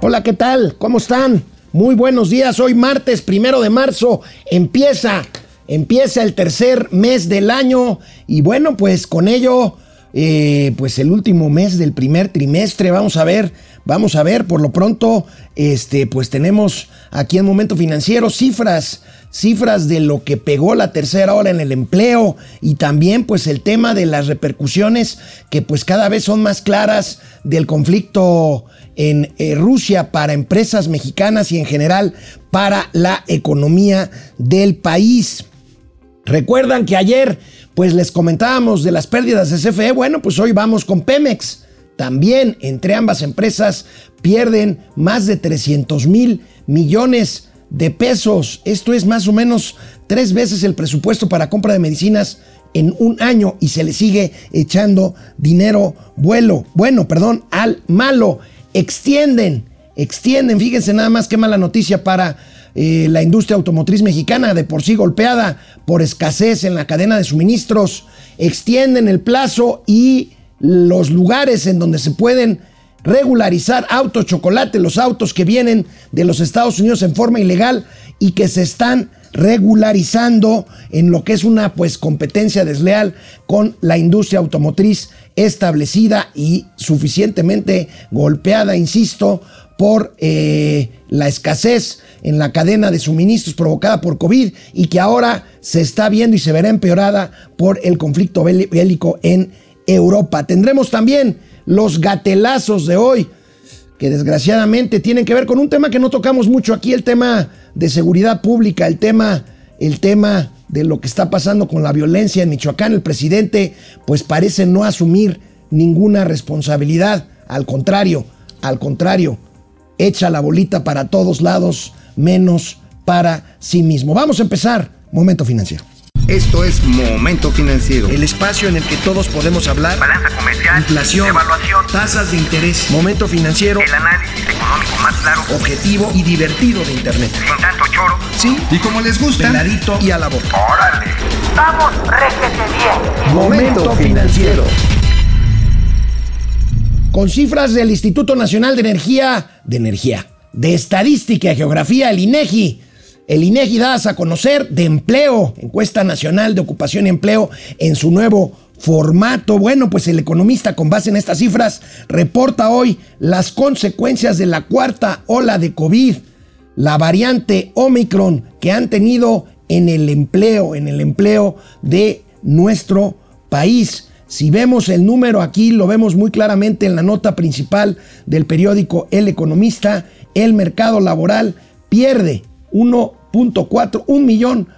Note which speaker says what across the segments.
Speaker 1: Hola, ¿qué tal? ¿Cómo están? Muy buenos días. Hoy martes primero de marzo empieza, empieza el tercer mes del año y bueno, pues con ello, eh, pues el último mes del primer trimestre. Vamos a ver, vamos a ver. Por lo pronto, este, pues tenemos aquí en Momento Financiero cifras cifras de lo que pegó la tercera hora en el empleo y también pues el tema de las repercusiones que pues cada vez son más claras del conflicto en eh, Rusia para empresas mexicanas y en general para la economía del país. Recuerdan que ayer pues les comentábamos de las pérdidas de CFE, bueno pues hoy vamos con Pemex. También entre ambas empresas pierden más de 300 mil millones de pesos. Esto es más o menos tres veces el presupuesto para compra de medicinas en un año y se le sigue echando dinero vuelo, bueno, perdón, al malo. Extienden, extienden, fíjense nada más qué mala noticia para eh, la industria automotriz mexicana, de por sí golpeada por escasez en la cadena de suministros. Extienden el plazo y los lugares en donde se pueden regularizar auto chocolate, los autos que vienen de los Estados Unidos en forma ilegal y que se están regularizando en lo que es una pues competencia desleal con la industria automotriz establecida y suficientemente golpeada, insisto, por eh, la escasez en la cadena de suministros provocada por COVID y que ahora se está viendo y se verá empeorada por el conflicto bélico en Europa. Tendremos también los gatelazos de hoy, que desgraciadamente tienen que ver con un tema que no tocamos mucho aquí, el tema de seguridad pública, el tema, el tema de lo que está pasando con la violencia en Michoacán. El presidente pues parece no asumir ninguna responsabilidad, al contrario, al contrario, echa la bolita para todos lados, menos para sí mismo. Vamos a empezar, momento financiero.
Speaker 2: Esto es Momento Financiero.
Speaker 1: El espacio en el que todos podemos hablar.
Speaker 3: Balanza comercial.
Speaker 1: Inflación.
Speaker 3: Evaluación.
Speaker 1: Tasas de interés. Momento Financiero.
Speaker 3: El análisis económico más claro.
Speaker 1: Objetivo y divertido de Internet.
Speaker 3: Sin tanto choro.
Speaker 1: Sí.
Speaker 2: Y como les gusta.
Speaker 1: Peladito y a la boca.
Speaker 3: Órale. Vamos, réjete bien.
Speaker 1: Momento Financiero. Con cifras del Instituto Nacional de Energía, de Energía, de Estadística y Geografía, el INEGI, el INEGI da a conocer de empleo, encuesta nacional de ocupación y empleo en su nuevo formato. Bueno, pues el economista con base en estas cifras reporta hoy las consecuencias de la cuarta ola de COVID, la variante Omicron que han tenido en el empleo, en el empleo de nuestro país. Si vemos el número aquí, lo vemos muy claramente en la nota principal del periódico El Economista, el mercado laboral pierde 1 un millón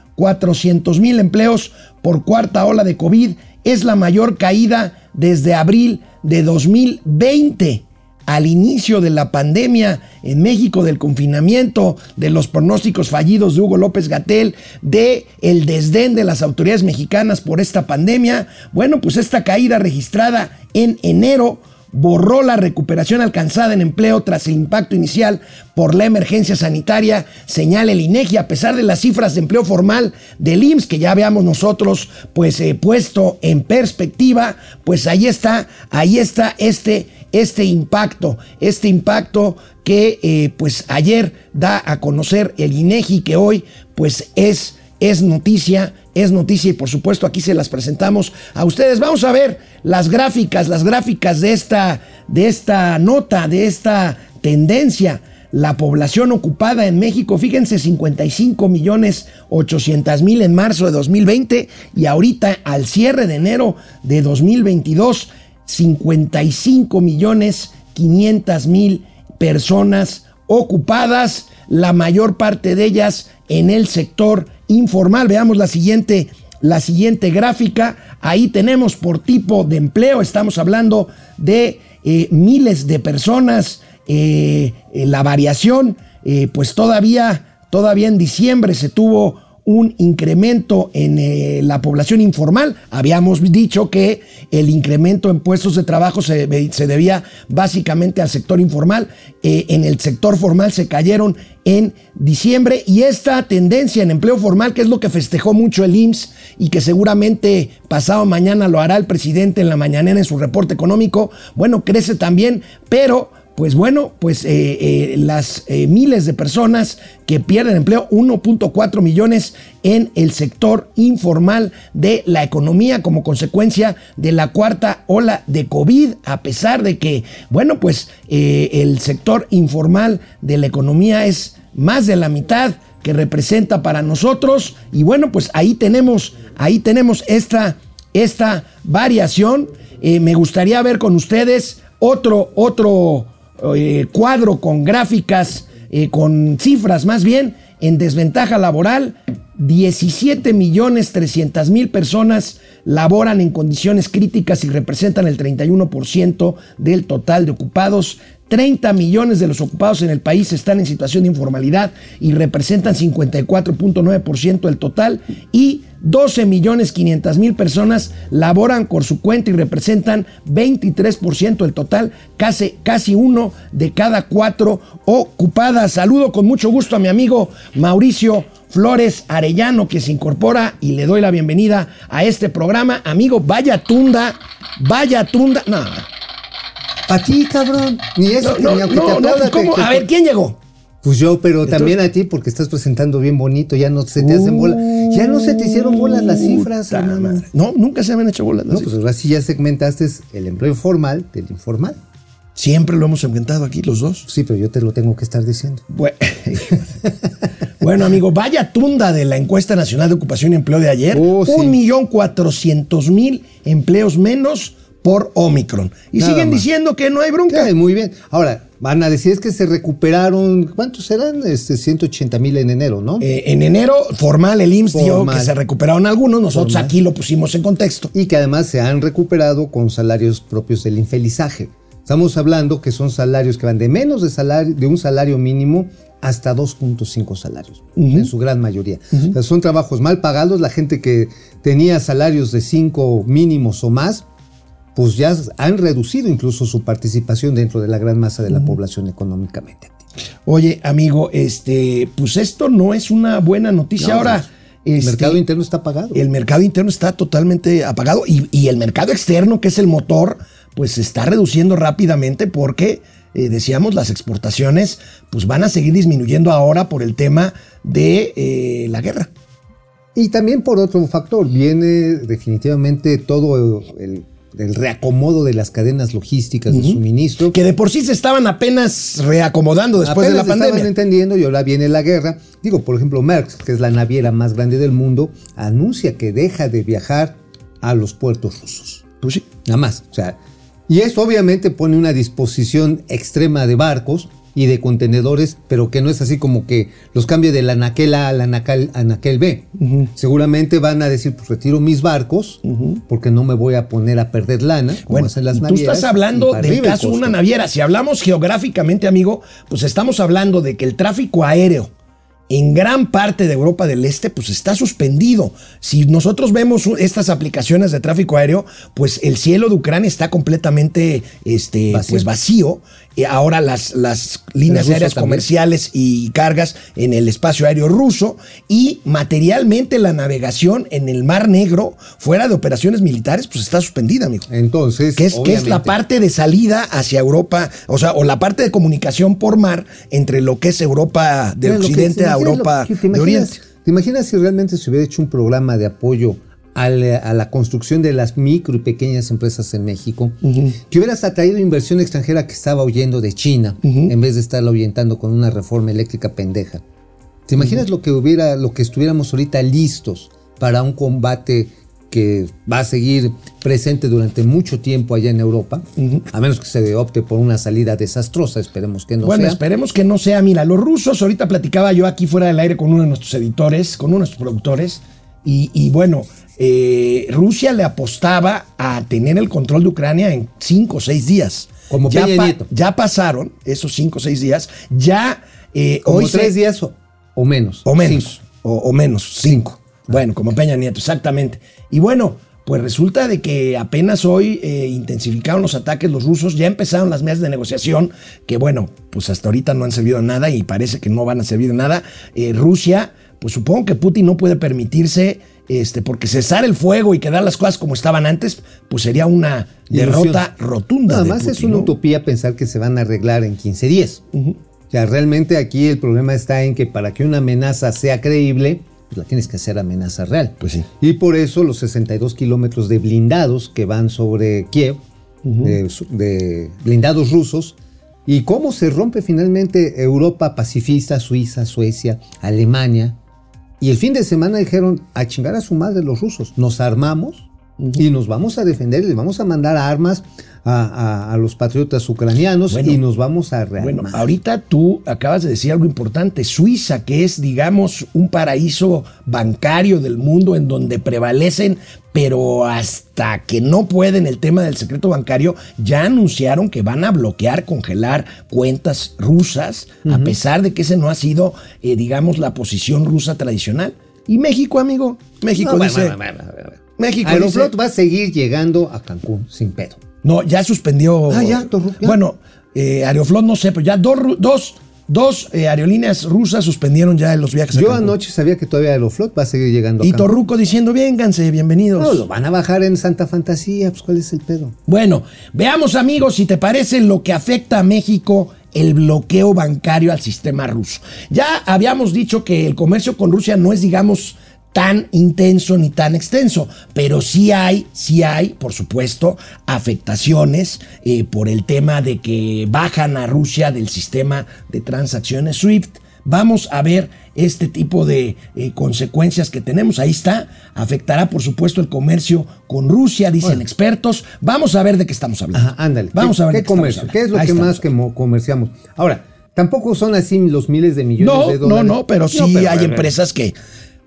Speaker 1: mil empleos por cuarta ola de COVID. Es la mayor caída desde abril de 2020 al inicio de la pandemia en México, del confinamiento, de los pronósticos fallidos de Hugo López Gatel, de el desdén de las autoridades mexicanas por esta pandemia. Bueno, pues esta caída registrada en enero borró la recuperación alcanzada en empleo tras el impacto inicial por la emergencia sanitaria, señala el INEGI, a pesar de las cifras de empleo formal del IMSS que ya veamos nosotros pues eh, puesto en perspectiva, pues ahí está, ahí está este este impacto, este impacto que eh, pues ayer da a conocer el INEGI que hoy pues es es noticia, es noticia y por supuesto aquí se las presentamos a ustedes. Vamos a ver las gráficas, las gráficas de esta, de esta nota, de esta tendencia. La población ocupada en México, fíjense, 55 millones 800 mil en marzo de 2020 y ahorita al cierre de enero de 2022, 55 millones 500 mil personas ocupadas, la mayor parte de ellas en el sector informal. Veamos la siguiente, la siguiente gráfica. Ahí tenemos por tipo de empleo, estamos hablando de eh, miles de personas. Eh, eh, la variación, pues todavía, todavía en diciembre se tuvo un incremento en eh, la población informal. Habíamos dicho que el incremento en puestos de trabajo se, debía básicamente al sector informal. Eh, en el sector formal se cayeron en diciembre y esta tendencia en empleo formal, que es lo que festejó mucho el IMSS y que seguramente pasado mañana lo hará el presidente en la mañanera en su reporte económico, bueno, crece también, pero pues bueno, pues eh, eh, las eh, miles de personas que pierden empleo, 1.4 millones en el sector informal de la economía como consecuencia de la cuarta ola de COVID, a pesar de que, bueno, pues el sector informal de la economía es más de la mitad que representa para nosotros y bueno, pues ahí tenemos, ahí tenemos esta, esta variación. me gustaría ver con ustedes otro, otro eh, cuadro con gráficas, eh, con cifras más bien, en desventaja laboral, 17 millones 300 mil personas laboran en condiciones críticas y representan el 31% del total de ocupados. 30 millones de los ocupados en el país están en situación de informalidad y representan 54.9% del total y 12 millones 500 mil personas laboran por su cuenta y representan 23% del total, casi, casi uno de cada cuatro ocupadas. Saludo con mucho gusto a mi amigo Mauricio Flores Arellano que se incorpora y le doy la bienvenida a este programa. Amigo, vaya tunda, vaya tunda. No,
Speaker 4: a ti, cabrón. Ni eso,
Speaker 1: no,
Speaker 4: ni aunque te-
Speaker 1: A ver, ¿quién llegó?
Speaker 4: Pues yo, pero también a ti porque estás presentando bien bonito, ya no se te hacen bolas. Ya no se te hicieron bolas las cifras, hermano.
Speaker 1: madre. No, nunca se me han hecho bolas.
Speaker 4: No, pues ahora sí ya segmentaste el empleo informal del informal.
Speaker 1: Siempre lo hemos inventado aquí los dos.
Speaker 4: Sí, pero yo te lo tengo que estar diciendo.
Speaker 1: Bue- Bueno, amigo, vaya tunda de la encuesta nacional de ocupación y empleo de ayer.
Speaker 4: Oh, sí.
Speaker 1: Un millón cuatrocientos mil empleos menos por Omicron. Y
Speaker 4: Nada
Speaker 1: siguen
Speaker 4: más.
Speaker 1: diciendo que no hay bronca.
Speaker 4: Muy bien. Ahora, van a decir es que se recuperaron, ¿cuántos serán? Este, 180 mil en enero, ¿no?
Speaker 1: Eh, en enero, formal, el IMSS dio
Speaker 4: Formal.
Speaker 1: que se recuperaron algunos. Nosotros
Speaker 4: Formal.
Speaker 1: aquí lo pusimos en contexto.
Speaker 4: y que además se han recuperado con salarios propios del infelizaje. Estamos hablando que son salarios que van de menos de, salario, de un salario mínimo hasta 2.5 salarios, en su gran mayoría. O sea, son trabajos mal pagados, la gente que tenía salarios de 5 mínimos o más, pues ya han reducido incluso su participación dentro de la gran masa de la población económicamente activa.
Speaker 1: Oye, amigo, este, pues esto no es una buena noticia.
Speaker 4: No,
Speaker 1: Ahora,
Speaker 4: El
Speaker 1: este,
Speaker 4: mercado interno está pagado.
Speaker 1: el mercado interno está totalmente apagado y, y el mercado externo, que es el motor, pues se está reduciendo rápidamente porque, eh, decíamos, las exportaciones pues van a seguir disminuyendo ahora por el tema de eh, la guerra.
Speaker 4: Y también por otro factor, viene definitivamente todo el, el reacomodo de las cadenas logísticas de suministro.
Speaker 1: Que de por sí se estaban apenas reacomodando después de la
Speaker 4: Apenas estaban
Speaker 1: pandemia.
Speaker 4: entendiendo y ahora viene la guerra. Digo, por ejemplo, Maersk, que es la naviera más grande del mundo, anuncia que deja de viajar a los puertos rusos.
Speaker 1: Pues sí.
Speaker 4: Nada más. O sea, y eso obviamente pone una disposición extrema de barcos y de contenedores, pero que no es así como que los cambie del anaquel A al anaquel, anaquel B. Seguramente van a decir, pues retiro mis barcos, porque no me voy a poner a perder lana, como
Speaker 1: Bueno,
Speaker 4: hacen las
Speaker 1: tú
Speaker 4: navieras,
Speaker 1: estás
Speaker 4: y
Speaker 1: hablando del caso de una naviera. Si hablamos geográficamente, amigo, pues estamos hablando de que el tráfico aéreo en gran parte de Europa del Este, pues está suspendido. Si nosotros vemos estas aplicaciones de tráfico aéreo, pues el cielo de Ucrania está completamente este,
Speaker 4: Vacío.
Speaker 1: pues vacío. Ahora las, las líneas aéreas
Speaker 4: también.
Speaker 1: comerciales y cargas en el espacio aéreo ruso y materialmente la navegación en el Mar Negro, fuera de operaciones militares, pues está suspendida, amigo.
Speaker 4: Entonces,
Speaker 1: Que es, que es la parte de salida hacia Europa, o sea, o la parte de comunicación por mar entre lo que es Europa de
Speaker 4: Mira, lo que-
Speaker 1: Occidente
Speaker 4: ¿te
Speaker 1: a Europa
Speaker 4: que- ¿te imaginas-
Speaker 1: Oriente.
Speaker 4: ¿Te imaginas si realmente se hubiera hecho un programa de apoyo a la, a la construcción de las micro y pequeñas empresas en México? Que hubieras atraído inversión extranjera que estaba huyendo de China, en vez de estarla ahuyentando con una reforma eléctrica pendeja. ¿Te imaginas lo que hubiera, lo que estuviéramos ahorita listos para un combate que va a seguir presente durante mucho tiempo allá en Europa, a menos que se opte por una salida desastrosa, esperemos que no
Speaker 1: bueno,
Speaker 4: sea.
Speaker 1: esperemos que no sea. Mira, los rusos, ahorita platicaba yo aquí fuera del aire con uno de nuestros editores, con uno de nuestros productores, y, y bueno, eh, Rusia le apostaba a tener el control de Ucrania en cinco o seis días.
Speaker 4: Como
Speaker 1: ya,
Speaker 4: Peña Nieto.
Speaker 1: ya pasaron esos cinco o seis días, ya eh,
Speaker 4: Como
Speaker 1: hoy se-
Speaker 4: tres días o, o menos.
Speaker 1: O menos. O menos, cinco. Bueno, como Peña Nieto, exactamente. Y bueno, pues resulta de que apenas hoy eh, intensificaron los ataques los rusos, ya empezaron las mesas de negociación, que bueno, pues hasta ahorita no han servido de nada y parece que no van a servir de nada. Eh, Rusia pues supongo que Putin no puede permitirse, este, porque cesar el fuego y quedar las cosas como estaban antes, pues sería una derrota rotunda.
Speaker 4: Nada
Speaker 1: de
Speaker 4: más es una
Speaker 1: ¿no?
Speaker 4: utopía pensar que se van a arreglar en 15 días. O sea, realmente aquí el problema está en que para que una amenaza sea creíble, pues la tienes que hacer amenaza real.
Speaker 1: Pues sí.
Speaker 4: Y por eso los 62 kilómetros de blindados que van sobre Kiev, de, su- de blindados rusos, y cómo se rompe finalmente Europa pacifista, Suiza, Suecia, Alemania. Y el fin de semana dijeron a chingar a su madre los rusos. Nos armamos y nos vamos a defender, les vamos a mandar armas a, a- a los patriotas ucranianos
Speaker 1: Bueno.
Speaker 4: y nos vamos a rearmar.
Speaker 1: Bueno, ahorita tú acabas de decir algo importante. Suiza, que es, digamos, un paraíso bancario del mundo en donde prevalecen, pero hasta que no pueden el tema del secreto bancario, ya anunciaron que van a bloquear, congelar cuentas rusas, a pesar de que ese no ha sido, eh, digamos, la posición rusa tradicional. Y México, amigo, México
Speaker 4: No,
Speaker 1: dice...
Speaker 4: bueno, bueno.
Speaker 1: México
Speaker 4: Aeroflot
Speaker 1: dice-
Speaker 4: va a seguir llegando a Cancún sin pedo.
Speaker 1: No, ya suspendió.
Speaker 4: Ah, ya, Torru- ya.
Speaker 1: Bueno, eh, Aeroflot no sé, pero ya dos, dos, dos eh, aerolíneas rusas suspendieron ya los viajes a
Speaker 4: Yo
Speaker 1: Cancún.
Speaker 4: anoche sabía que todavía Aeroflot va a seguir llegando a
Speaker 1: Y. Torruco diciendo, vénganse, bienvenidos.
Speaker 4: No, lo van a bajar en Santa Fantasía, pues ¿cuál es el pedo?
Speaker 1: Bueno, veamos amigos si te parece lo que afecta a México el bloqueo bancario al sistema ruso. Ya habíamos dicho que el comercio con Rusia no es, digamos, tan intenso ni tan extenso, pero sí hay, sí hay, por supuesto, afectaciones eh, por el tema de que bajan a Rusia del sistema de transacciones SWIFT. Vamos a ver este tipo de eh, consecuencias que tenemos. Ahí está. Afectará, por supuesto, el comercio con Rusia, dicen
Speaker 4: Bueno.
Speaker 1: expertos. Vamos a ver de qué estamos hablando.
Speaker 4: Ajá, ándale.
Speaker 1: Vamos
Speaker 4: ¿Qué,
Speaker 1: a ver
Speaker 4: qué
Speaker 1: de qué
Speaker 4: comercio? ¿Qué es lo
Speaker 1: Ahí
Speaker 4: que más que comerciamos? Ahora, tampoco son así los miles de millones
Speaker 1: No,
Speaker 4: de
Speaker 1: no,
Speaker 4: dólares.
Speaker 1: no, pero sí
Speaker 4: No, pero,
Speaker 1: hay
Speaker 4: a ver,
Speaker 1: empresas que.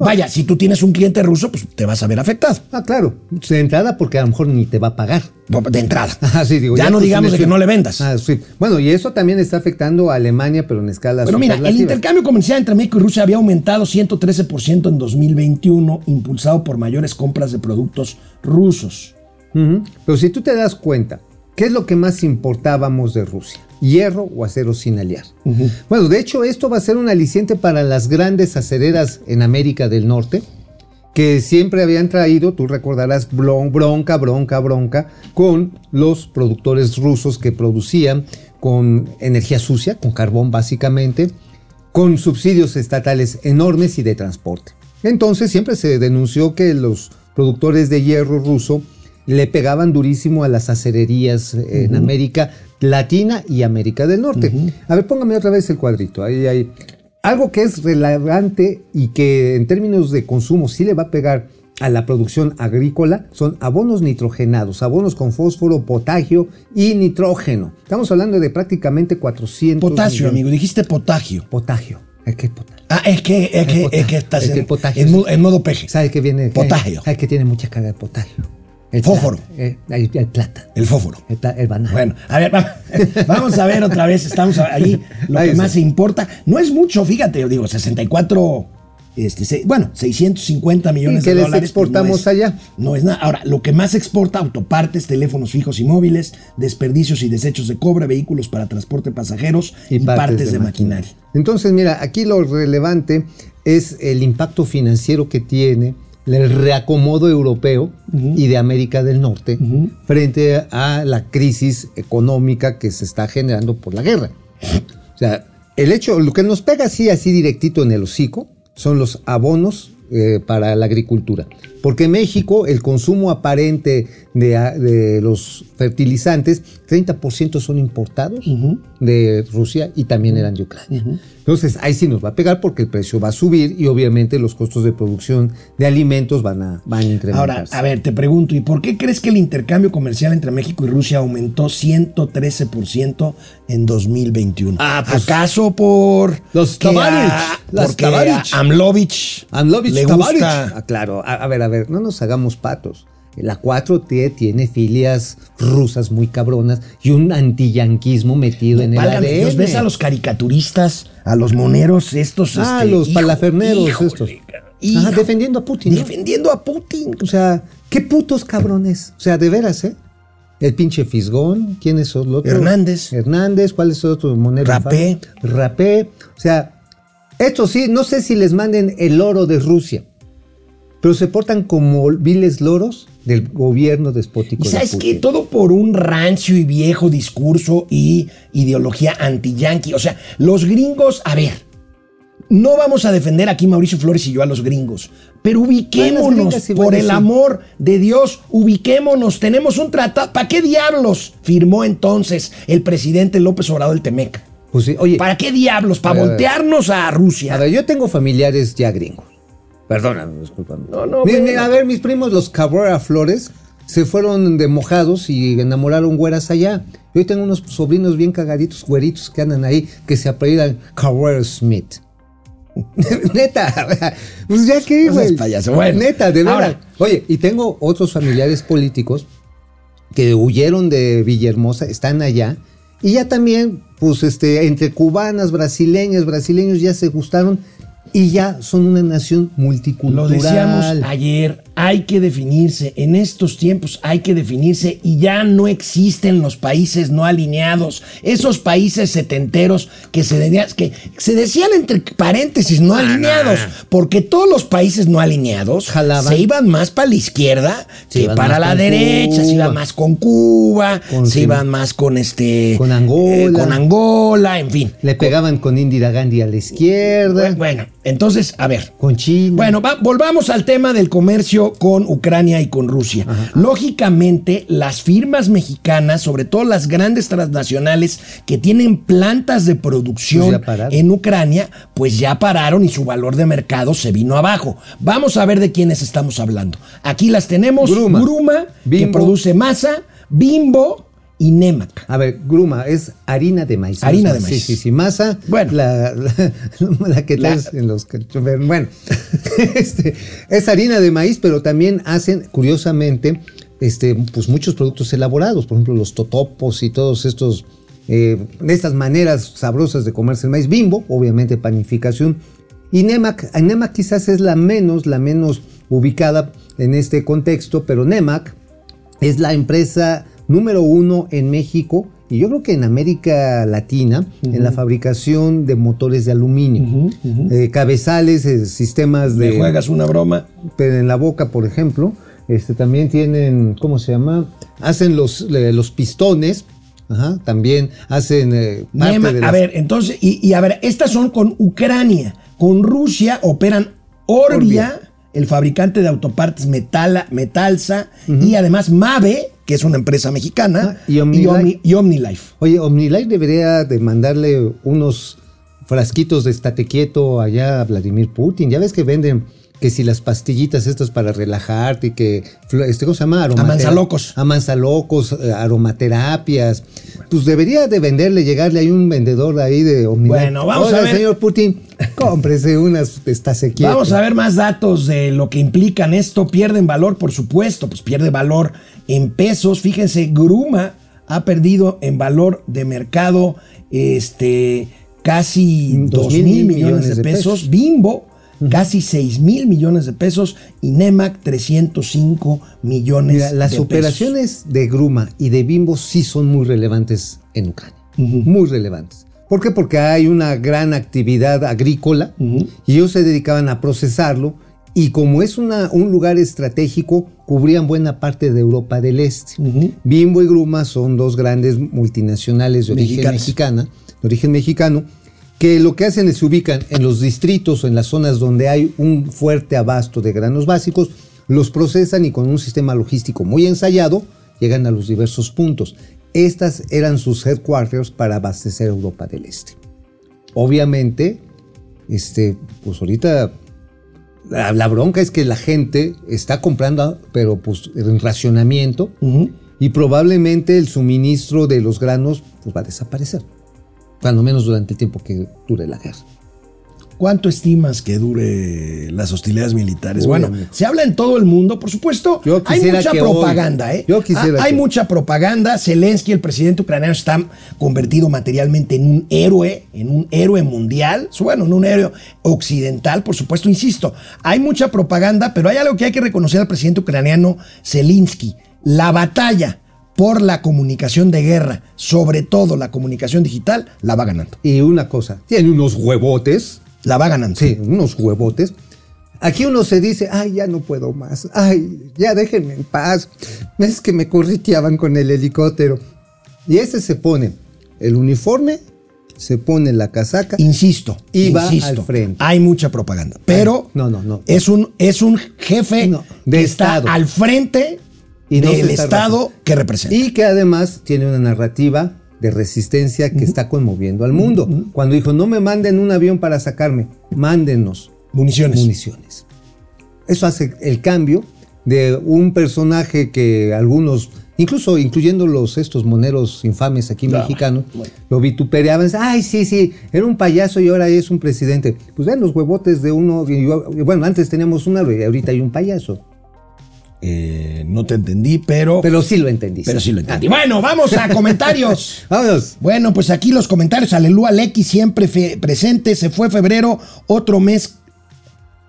Speaker 1: Vaya, si tú tienes un cliente ruso, pues te vas a ver afectado.
Speaker 4: Ah, claro. De entrada porque a lo mejor ni te va a pagar.
Speaker 1: De entrada.
Speaker 4: Ah, sí, digo,
Speaker 1: ya, no
Speaker 4: pues,
Speaker 1: digamos de que no le vendas.
Speaker 4: Ah, sí. Bueno, y eso también está afectando a Alemania, pero en escala
Speaker 1: Pero mira, el intercambio comercial entre México y Rusia había aumentado 113% en 2021, impulsado por mayores compras de productos rusos.
Speaker 4: Pero si tú te das cuenta, ¿qué es lo que más importábamos de Rusia? ¿Hierro o acero sin aliar? Bueno, de hecho, esto va a ser un aliciente para las grandes acereras en América del Norte, que siempre habían traído, tú recordarás, bronca, bronca, bronca, con los productores rusos que producían con energía sucia, con carbón básicamente, con subsidios estatales enormes y de transporte. Entonces siempre se denunció que los productores de hierro ruso le pegaban durísimo a las acererías eh, en América Latina y América del Norte. A ver, póngame otra vez el cuadrito. Ahí hay algo que es relevante y que en términos de consumo sí le va a pegar a la producción agrícola son abonos nitrogenados, abonos con fósforo, potasio y nitrógeno. Estamos hablando de prácticamente 400
Speaker 1: Potasio,
Speaker 4: millones.
Speaker 1: amigo, dijiste potasio.
Speaker 4: Potasio. ¿Eh, ¿Qué potasio?
Speaker 1: Ah, es que, es que,
Speaker 4: potasio.
Speaker 1: es que estás
Speaker 4: Es que
Speaker 1: en,
Speaker 4: potasio,
Speaker 1: en
Speaker 4: sí.
Speaker 1: modo, en modo peje.
Speaker 4: ¿Sabe qué viene?
Speaker 1: Potasio.
Speaker 4: ¿Sabe que tiene mucha carga de potasio? El
Speaker 1: Fósforo.
Speaker 4: plata, eh, el, el plata.
Speaker 1: El fósforo.
Speaker 4: El, el banano.
Speaker 1: Bueno, a ver, va- vamos a ver otra vez, estamos ahí, lo
Speaker 4: Ahí
Speaker 1: que
Speaker 4: está.
Speaker 1: más importa. No es mucho, fíjate, yo digo, 64, este, se- bueno, 650 millones
Speaker 4: ¿Y qué
Speaker 1: de
Speaker 4: les
Speaker 1: dólares. pues,
Speaker 4: exportamos
Speaker 1: no es-
Speaker 4: allá?
Speaker 1: No es nada. Ahora, lo que más exporta, autopartes, teléfonos fijos y móviles, desperdicios y desechos de cobre, vehículos para transporte de pasajeros y, partes, de, maquinaria.
Speaker 4: Entonces, mira, aquí lo relevante es el impacto financiero que tiene el reacomodo europeo y de América del Norte frente a la crisis económica que se está generando por la guerra. O sea, el hecho, lo que nos pega así, así directito en el hocico, son los abonos eh, para la agricultura. Porque en México el consumo aparente de, a- de los fertilizantes, 30% son importados de Rusia y también eran de Ucrania. Entonces ahí sí nos va a pegar porque el precio va a subir y obviamente los costos de producción de alimentos van a, van a
Speaker 1: Ahora,
Speaker 4: incrementarse.
Speaker 1: a ver, te pregunto, ¿y por qué crees que el intercambio comercial entre México y Rusia aumentó 113% en 2021?
Speaker 4: Ah, pues,
Speaker 1: ¿Acaso por
Speaker 4: los
Speaker 1: que
Speaker 4: Tabarich,
Speaker 1: a-
Speaker 4: las
Speaker 1: porque Amlovich,
Speaker 4: Amlovich
Speaker 1: le
Speaker 4: Tabarich.
Speaker 1: gusta
Speaker 4: Ah, claro, a, a ver, a ver, no nos hagamos patos. La 4T tiene filias rusas muy cabronas y un antiyanquismo metido en el ADN.
Speaker 1: Dios, ves a los caricaturistas, a los moneros estos.
Speaker 4: Ah,
Speaker 1: este,
Speaker 4: los
Speaker 1: hijo-
Speaker 4: palaferneros
Speaker 1: híjole,
Speaker 4: estos.
Speaker 1: hijo.
Speaker 4: defendiendo a Putin. ¿no?
Speaker 1: Defendiendo a Putin.
Speaker 4: O sea, qué putos cabrones. O sea, de veras, ¿eh? El pinche Fisgón, ¿quiénes son los otros?
Speaker 1: Hernández.
Speaker 4: Hernández, ¿cuál es el otro monero?
Speaker 1: Rapé.
Speaker 4: Rapé. O sea, Esto sí, no sé si les manden el oro de Rusia, pero se portan como viles loros del gobierno despótico.
Speaker 1: Y sabes
Speaker 4: de
Speaker 1: que
Speaker 4: Putin.
Speaker 1: todo por un rancio y viejo discurso y ideología anti-yankee. O sea, los gringos, a ver, no vamos a defender aquí Mauricio Flores y yo a los gringos, pero ubiquémonos, por el amor de Dios, ubiquémonos. Tenemos un tratado. ¿Para qué diablos firmó entonces el presidente López Obrador el Temec?
Speaker 4: Pues sí, oye,
Speaker 1: ¿Para qué diablos? ¿Para
Speaker 4: ver, a ver.
Speaker 1: voltearnos a Rusia?
Speaker 4: a ver, yo tengo familiares ya gringos. Perdóname, discúlpame.
Speaker 1: No, no,
Speaker 4: Mi- a ver, mis primos, los Cabrera Flores, se fueron de mojados y enamoraron güeras allá. Yo tengo unos sobrinos bien cagaditos, güeritos, que andan ahí, que se apellidan Cabrera Smith. Neta, pues ya que, güey.
Speaker 1: payaso, bueno.
Speaker 4: Neta, de verdad.
Speaker 1: Ahora.
Speaker 4: Oye, y tengo otros familiares políticos que huyeron de Villahermosa, están allá, y ya también, pues, este, entre cubanas, brasileñas, brasileños ya se gustaron y ya son una nación
Speaker 1: Lo
Speaker 4: multicultural.
Speaker 1: decíamos ayer, hay que definirse, en estos tiempos hay que definirse y ya no existen los países no alineados, esos países setenteros que se, de- que se decían entre paréntesis no alineados, porque todos los países no alineados
Speaker 4: Jalaban.
Speaker 1: se iban más para la izquierda
Speaker 4: Se
Speaker 1: que para la derecha, se iban más con Cuba,
Speaker 4: Con
Speaker 1: se
Speaker 4: sí.
Speaker 1: iban más con este...
Speaker 4: Con Angola.
Speaker 1: con Angola, en fin.
Speaker 4: Le pegaban con Indira Gandhi a la izquierda,
Speaker 1: Bueno, entonces, a ver,
Speaker 4: con China.
Speaker 1: bueno, va- volvamos al tema del comercio con Ucrania y con Rusia. Lógicamente, las firmas mexicanas, sobre todo las grandes transnacionales que tienen plantas de
Speaker 4: Pues
Speaker 1: producción
Speaker 4: pararon.
Speaker 1: en Ucrania, pues ya pararon y su valor de mercado se vino abajo. Vamos a ver de quiénes estamos hablando. Aquí las tenemos.
Speaker 4: Gruma.
Speaker 1: Gruma, que produce masa, Bimbo y Nemac.
Speaker 4: A ver, gruma es harina de maíz.
Speaker 1: Harina de maíz.
Speaker 4: Sí, sí, sí. Masa.
Speaker 1: Bueno.
Speaker 4: La, la, la que
Speaker 1: La-
Speaker 4: traes en los Bueno, este, es harina de maíz, pero también hacen, curiosamente, este, pues muchos productos elaborados. Por ejemplo, los totopos y todos estos. eh, estas maneras sabrosas de comerse el maíz. Bimbo, obviamente, panificación. Y Nemac, Nemac quizás es la menos, la menos ubicada en este contexto, pero Nemac es la empresa número uno en México y yo creo que en América Latina en la fabricación de motores de aluminio. Eh, cabezales, eh, sistemas
Speaker 1: ¿Me
Speaker 4: de
Speaker 1: juegas una broma?
Speaker 4: pero en la boca, por ejemplo. Este, también tienen, ¿cómo se llama? Hacen los, eh, los pistones. Ajá, también hacen eh, parte
Speaker 1: Nema-
Speaker 4: de
Speaker 1: a ver, entonces, y, y a ver, estas son con Ucrania. Con Rusia operan Orbia,
Speaker 4: Orbia.
Speaker 1: el fabricante de autopartes Metala, Metalsa, y además Mave, que es una empresa mexicana,
Speaker 4: Ah, y OmniLife.
Speaker 1: Omni- y OmniLife.
Speaker 4: Oye, OmniLife debería de mandarle unos frasquitos de estate quieto allá a Vladimir Putin. Ya ves que venden que si las pastillitas estas para relajarte y que, este, ¿cómo se llama?
Speaker 1: Amansalocos.
Speaker 4: Amansalocos, eh, aromaterapias. Pues debería de venderle, llegarle ahí un vendedor ahí de.
Speaker 1: Bueno, vamos
Speaker 4: Oiga,
Speaker 1: a ver.
Speaker 4: señor Putin, cómprese unas estate quieto.
Speaker 1: Vamos a ver más datos de lo que implican esto. Pierden valor, por supuesto, pues pierde valor en pesos. Fíjense, Gruma ha perdido en valor de mercado este, casi
Speaker 4: Dos
Speaker 1: 2
Speaker 4: mil
Speaker 1: mil millones de,
Speaker 4: de
Speaker 1: pesos. Casi 6 mil millones de pesos. Y Nemac, 305 millones
Speaker 4: Mira, las
Speaker 1: de pesos.
Speaker 4: operaciones de Gruma y de Bimbo sí son muy relevantes en Ucrania. Muy relevantes. ¿Por qué? Porque hay una gran actividad agrícola y ellos se dedicaban a procesarlo y como es una- un lugar estratégico, cubrían buena parte de Europa del Este. Bimbo y Gruma son dos grandes multinacionales de origen
Speaker 1: Mexicanas.
Speaker 4: mexicana, de origen mexicano, que lo que hacen es se ubican en los distritos o en las zonas donde hay un fuerte abasto de granos básicos, los procesan y con un sistema logístico muy ensayado llegan a los diversos puntos. Estas eran sus headquarters para abastecer Europa del Este. Obviamente, este, pues ahorita la, la bronca es que la gente está comprando, pero pues en racionamiento y probablemente el suministro de los granos pues, va a desaparecer. Cuando menos durante el tiempo que dure la guerra.
Speaker 1: ¿Cuánto estimas que dure las hostilidades militares?
Speaker 4: Uy,
Speaker 1: bueno,
Speaker 4: amigo.
Speaker 1: se habla en todo el mundo, por supuesto.
Speaker 4: Yo
Speaker 1: hay mucha propaganda,
Speaker 4: hoy-
Speaker 1: ¿eh?
Speaker 4: yo quisiera
Speaker 1: Ah, hay
Speaker 4: que-
Speaker 1: mucha propaganda. Zelensky, el presidente ucraniano, está convertido materialmente en un héroe, en un héroe mundial. Bueno, en un héroe occidental, por supuesto, insisto. Hay mucha propaganda, pero hay algo que hay que reconocer al presidente ucraniano Zelensky. La batalla por la comunicación de guerra, sobre todo la comunicación digital, la va ganando.
Speaker 4: Y una cosa, tiene unos huevotes
Speaker 1: La va ganando.
Speaker 4: Sí, unos huevotes. Aquí uno se dice, ay, ya no puedo más, ay, ya déjenme en paz. Es que me corriteaban con el helicóptero. Y ese se pone el uniforme, se pone la casaca.
Speaker 1: Insisto.
Speaker 4: Y va
Speaker 1: insisto,
Speaker 4: al frente.
Speaker 1: Hay mucha propaganda. Pero
Speaker 4: no, no, no.
Speaker 1: Es un, es un jefe
Speaker 4: No, de
Speaker 1: que está
Speaker 4: Estado.
Speaker 1: al frente
Speaker 4: Y no
Speaker 1: del Estado que representa.
Speaker 4: Y que además tiene una narrativa de resistencia que está conmoviendo al mundo. Cuando dijo, no me manden un avión para sacarme, mándenos
Speaker 1: Municiones.
Speaker 4: municiones. Eso hace el cambio de un personaje que algunos, incluso incluyendo los estos moneros infames aquí mexicanos, lo vituperaban. Ay, sí, sí, era un payaso y ahora es un presidente. Pues ven los huevotes de uno. bueno, antes teníamos una y ahorita hay un payaso.
Speaker 1: Eh, no te entendí, pero, pero,
Speaker 4: Pero sí lo entendí.
Speaker 1: sí lo entendí. Bueno, vamos a comentarios.
Speaker 4: Vámonos.
Speaker 1: Bueno, pues aquí los comentarios. Aleluya, Lecky siempre fe- presente. Se fue febrero, otro mes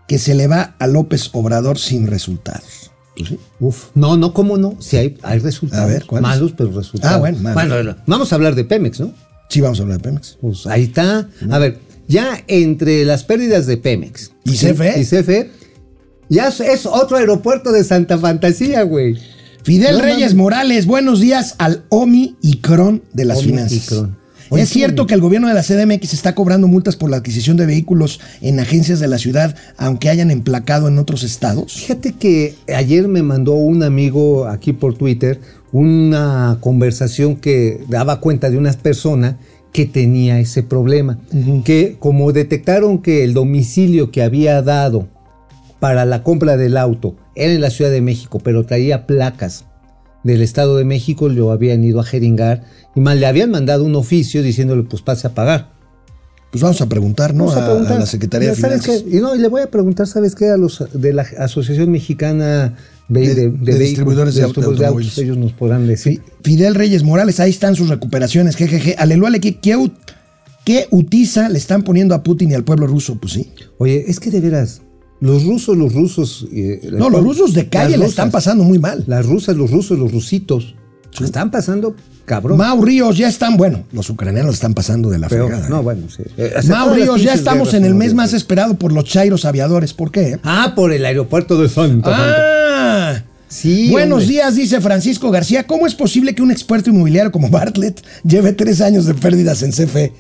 Speaker 1: que se le va a López Obrador sin resultados. Pues sí.
Speaker 4: Uf, no, no, ¿cómo no? Si hay, hay resultados.
Speaker 1: A ver, ¿cuáles?
Speaker 4: Malos, pero resultados.
Speaker 1: Ah, bueno, malos.
Speaker 4: Bueno, vamos a hablar de Pemex, ¿no?
Speaker 1: Sí, vamos a hablar de Pemex.
Speaker 4: Pues ahí está. A ver, ya entre las pérdidas de Pemex
Speaker 1: ¿Y CFE?
Speaker 4: y CFE, ya es, otro aeropuerto de Santa Fantasía, güey.
Speaker 1: Fidel
Speaker 4: No
Speaker 1: Reyes. Morales, buenos días al OMI y CRON de las
Speaker 4: Omi y
Speaker 1: finanzas.
Speaker 4: Cron. Oye,
Speaker 1: es cierto que el gobierno de la CDMX está cobrando multas por la adquisición de vehículos en agencias de la ciudad, aunque hayan emplacado en otros estados.
Speaker 4: Fíjate que ayer me mandó un amigo aquí por Twitter una conversación que daba cuenta de una persona que tenía ese problema. Que como detectaron que el domicilio que había dado para la compra del auto era en la Ciudad de México, pero traía placas del Estado de México, lo habían ido a jeringar y más le habían mandado un oficio diciéndole pues pase a pagar.
Speaker 1: Pues vamos a preguntar, ¿no? A,
Speaker 4: a preguntar.
Speaker 1: a la Secretaría de
Speaker 4: Mira, ¿sabes
Speaker 1: Finanzas.
Speaker 4: qué? Y no, y le voy a preguntar, ¿sabes qué? A los de la Asociación Mexicana de,
Speaker 1: De-
Speaker 4: de- de
Speaker 1: de
Speaker 4: vehículos,
Speaker 1: distribuidores de auto-
Speaker 4: distribuidores de autos,
Speaker 1: automóviles.
Speaker 4: ellos nos podrán decir.
Speaker 1: Fi- Fidel Reyes Morales, ahí están sus recuperaciones, jejeje. Aleluya, ¿qué, ut- ¿qué utiza le están poniendo a Putin y al pueblo ruso? Pues sí.
Speaker 4: Oye, es que de veras, los rusos, los rusos. eh,
Speaker 1: No, los rusos de calle
Speaker 4: rusas,
Speaker 1: están pasando muy mal.
Speaker 4: Las rusas, los rusos, los rusitos. la Están pasando cabrón.
Speaker 1: Mau Ríos ya están, bueno, los ucranianos están pasando de la fregada.
Speaker 4: No,
Speaker 1: ¿eh?
Speaker 4: bueno, sí. Eh,
Speaker 1: Mau Ríos, ya estamos
Speaker 4: guerras
Speaker 1: en el mes más esperado por los chairos aviadores. ¿Por qué?
Speaker 4: Ah, por el aeropuerto de Santa. Santa.
Speaker 1: Ah,
Speaker 4: Sí,
Speaker 1: Buenos
Speaker 4: hombre.
Speaker 1: días, dice Francisco García. ¿Cómo es posible que un experto inmobiliario como Bartlett lleve tres años de pérdidas en CFE?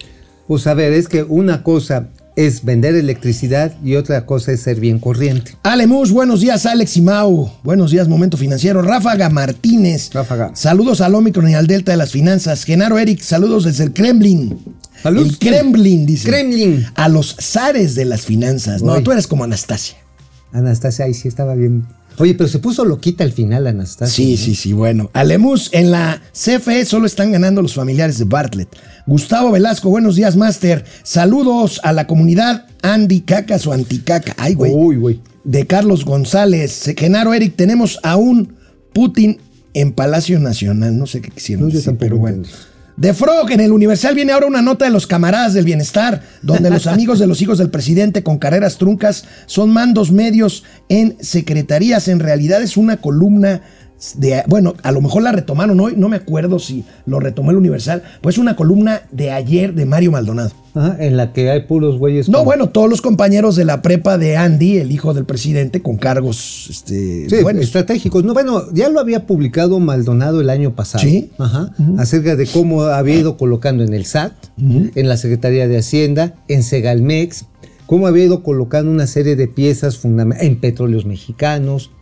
Speaker 4: Pues a ver, es que una cosa es vender electricidad y otra cosa es ser bien corriente.
Speaker 1: Alemus, buenos días, Alex y Mau. Buenos días, Momento Financiero. Ráfaga Martínez.
Speaker 4: Ráfaga.
Speaker 1: Saludos al Omicron y al Delta de las Finanzas. Genaro Eric, saludos desde el Kremlin.
Speaker 4: Saludos.
Speaker 1: El Kremlin, dice.
Speaker 4: Kremlin.
Speaker 1: A los zares de las finanzas. No, tú eres como Anastasia.
Speaker 4: Anastasia, ahí sí estaba bien. Oye, pero se puso loquita al final, Anastasia.
Speaker 1: Sí, sí, sí, bueno. Alemus, en la CFE solo están ganando los familiares de Bartlett. Gustavo Velasco, buenos días, Master. Saludos a la comunidad Andy Cacas o Anticaca. Ay, güey.
Speaker 4: Uy, güey.
Speaker 1: De Carlos González. Genaro Eric, tenemos a un Putin en Palacio Nacional. No sé qué quisieron
Speaker 4: No,
Speaker 1: decir, pero bueno. De Frog, en el Universal viene ahora una nota de los camaradas del bienestar, donde los amigos de los hijos del presidente con carreras truncas son mandos medios en secretarías. En realidad es una columna de, bueno, a lo mejor la retomaron hoy, no me acuerdo si lo retomó el Universal, pues una columna de ayer de Mario Maldonado.
Speaker 4: Ajá, en la que hay puros güeyes.
Speaker 1: No, bueno, todos los compañeros de la prepa de Andy, el hijo del presidente, con cargos, este,
Speaker 4: Sí,
Speaker 1: buenos.
Speaker 4: estratégicos. No, bueno, ya lo había publicado Maldonado el año pasado.
Speaker 1: Sí.
Speaker 4: Ajá. Acerca de cómo había ido colocando en el SAT, en la Secretaría de Hacienda, en Segalmex, cómo había ido colocando una serie de piezas fundamentales en petróleos mexicanos,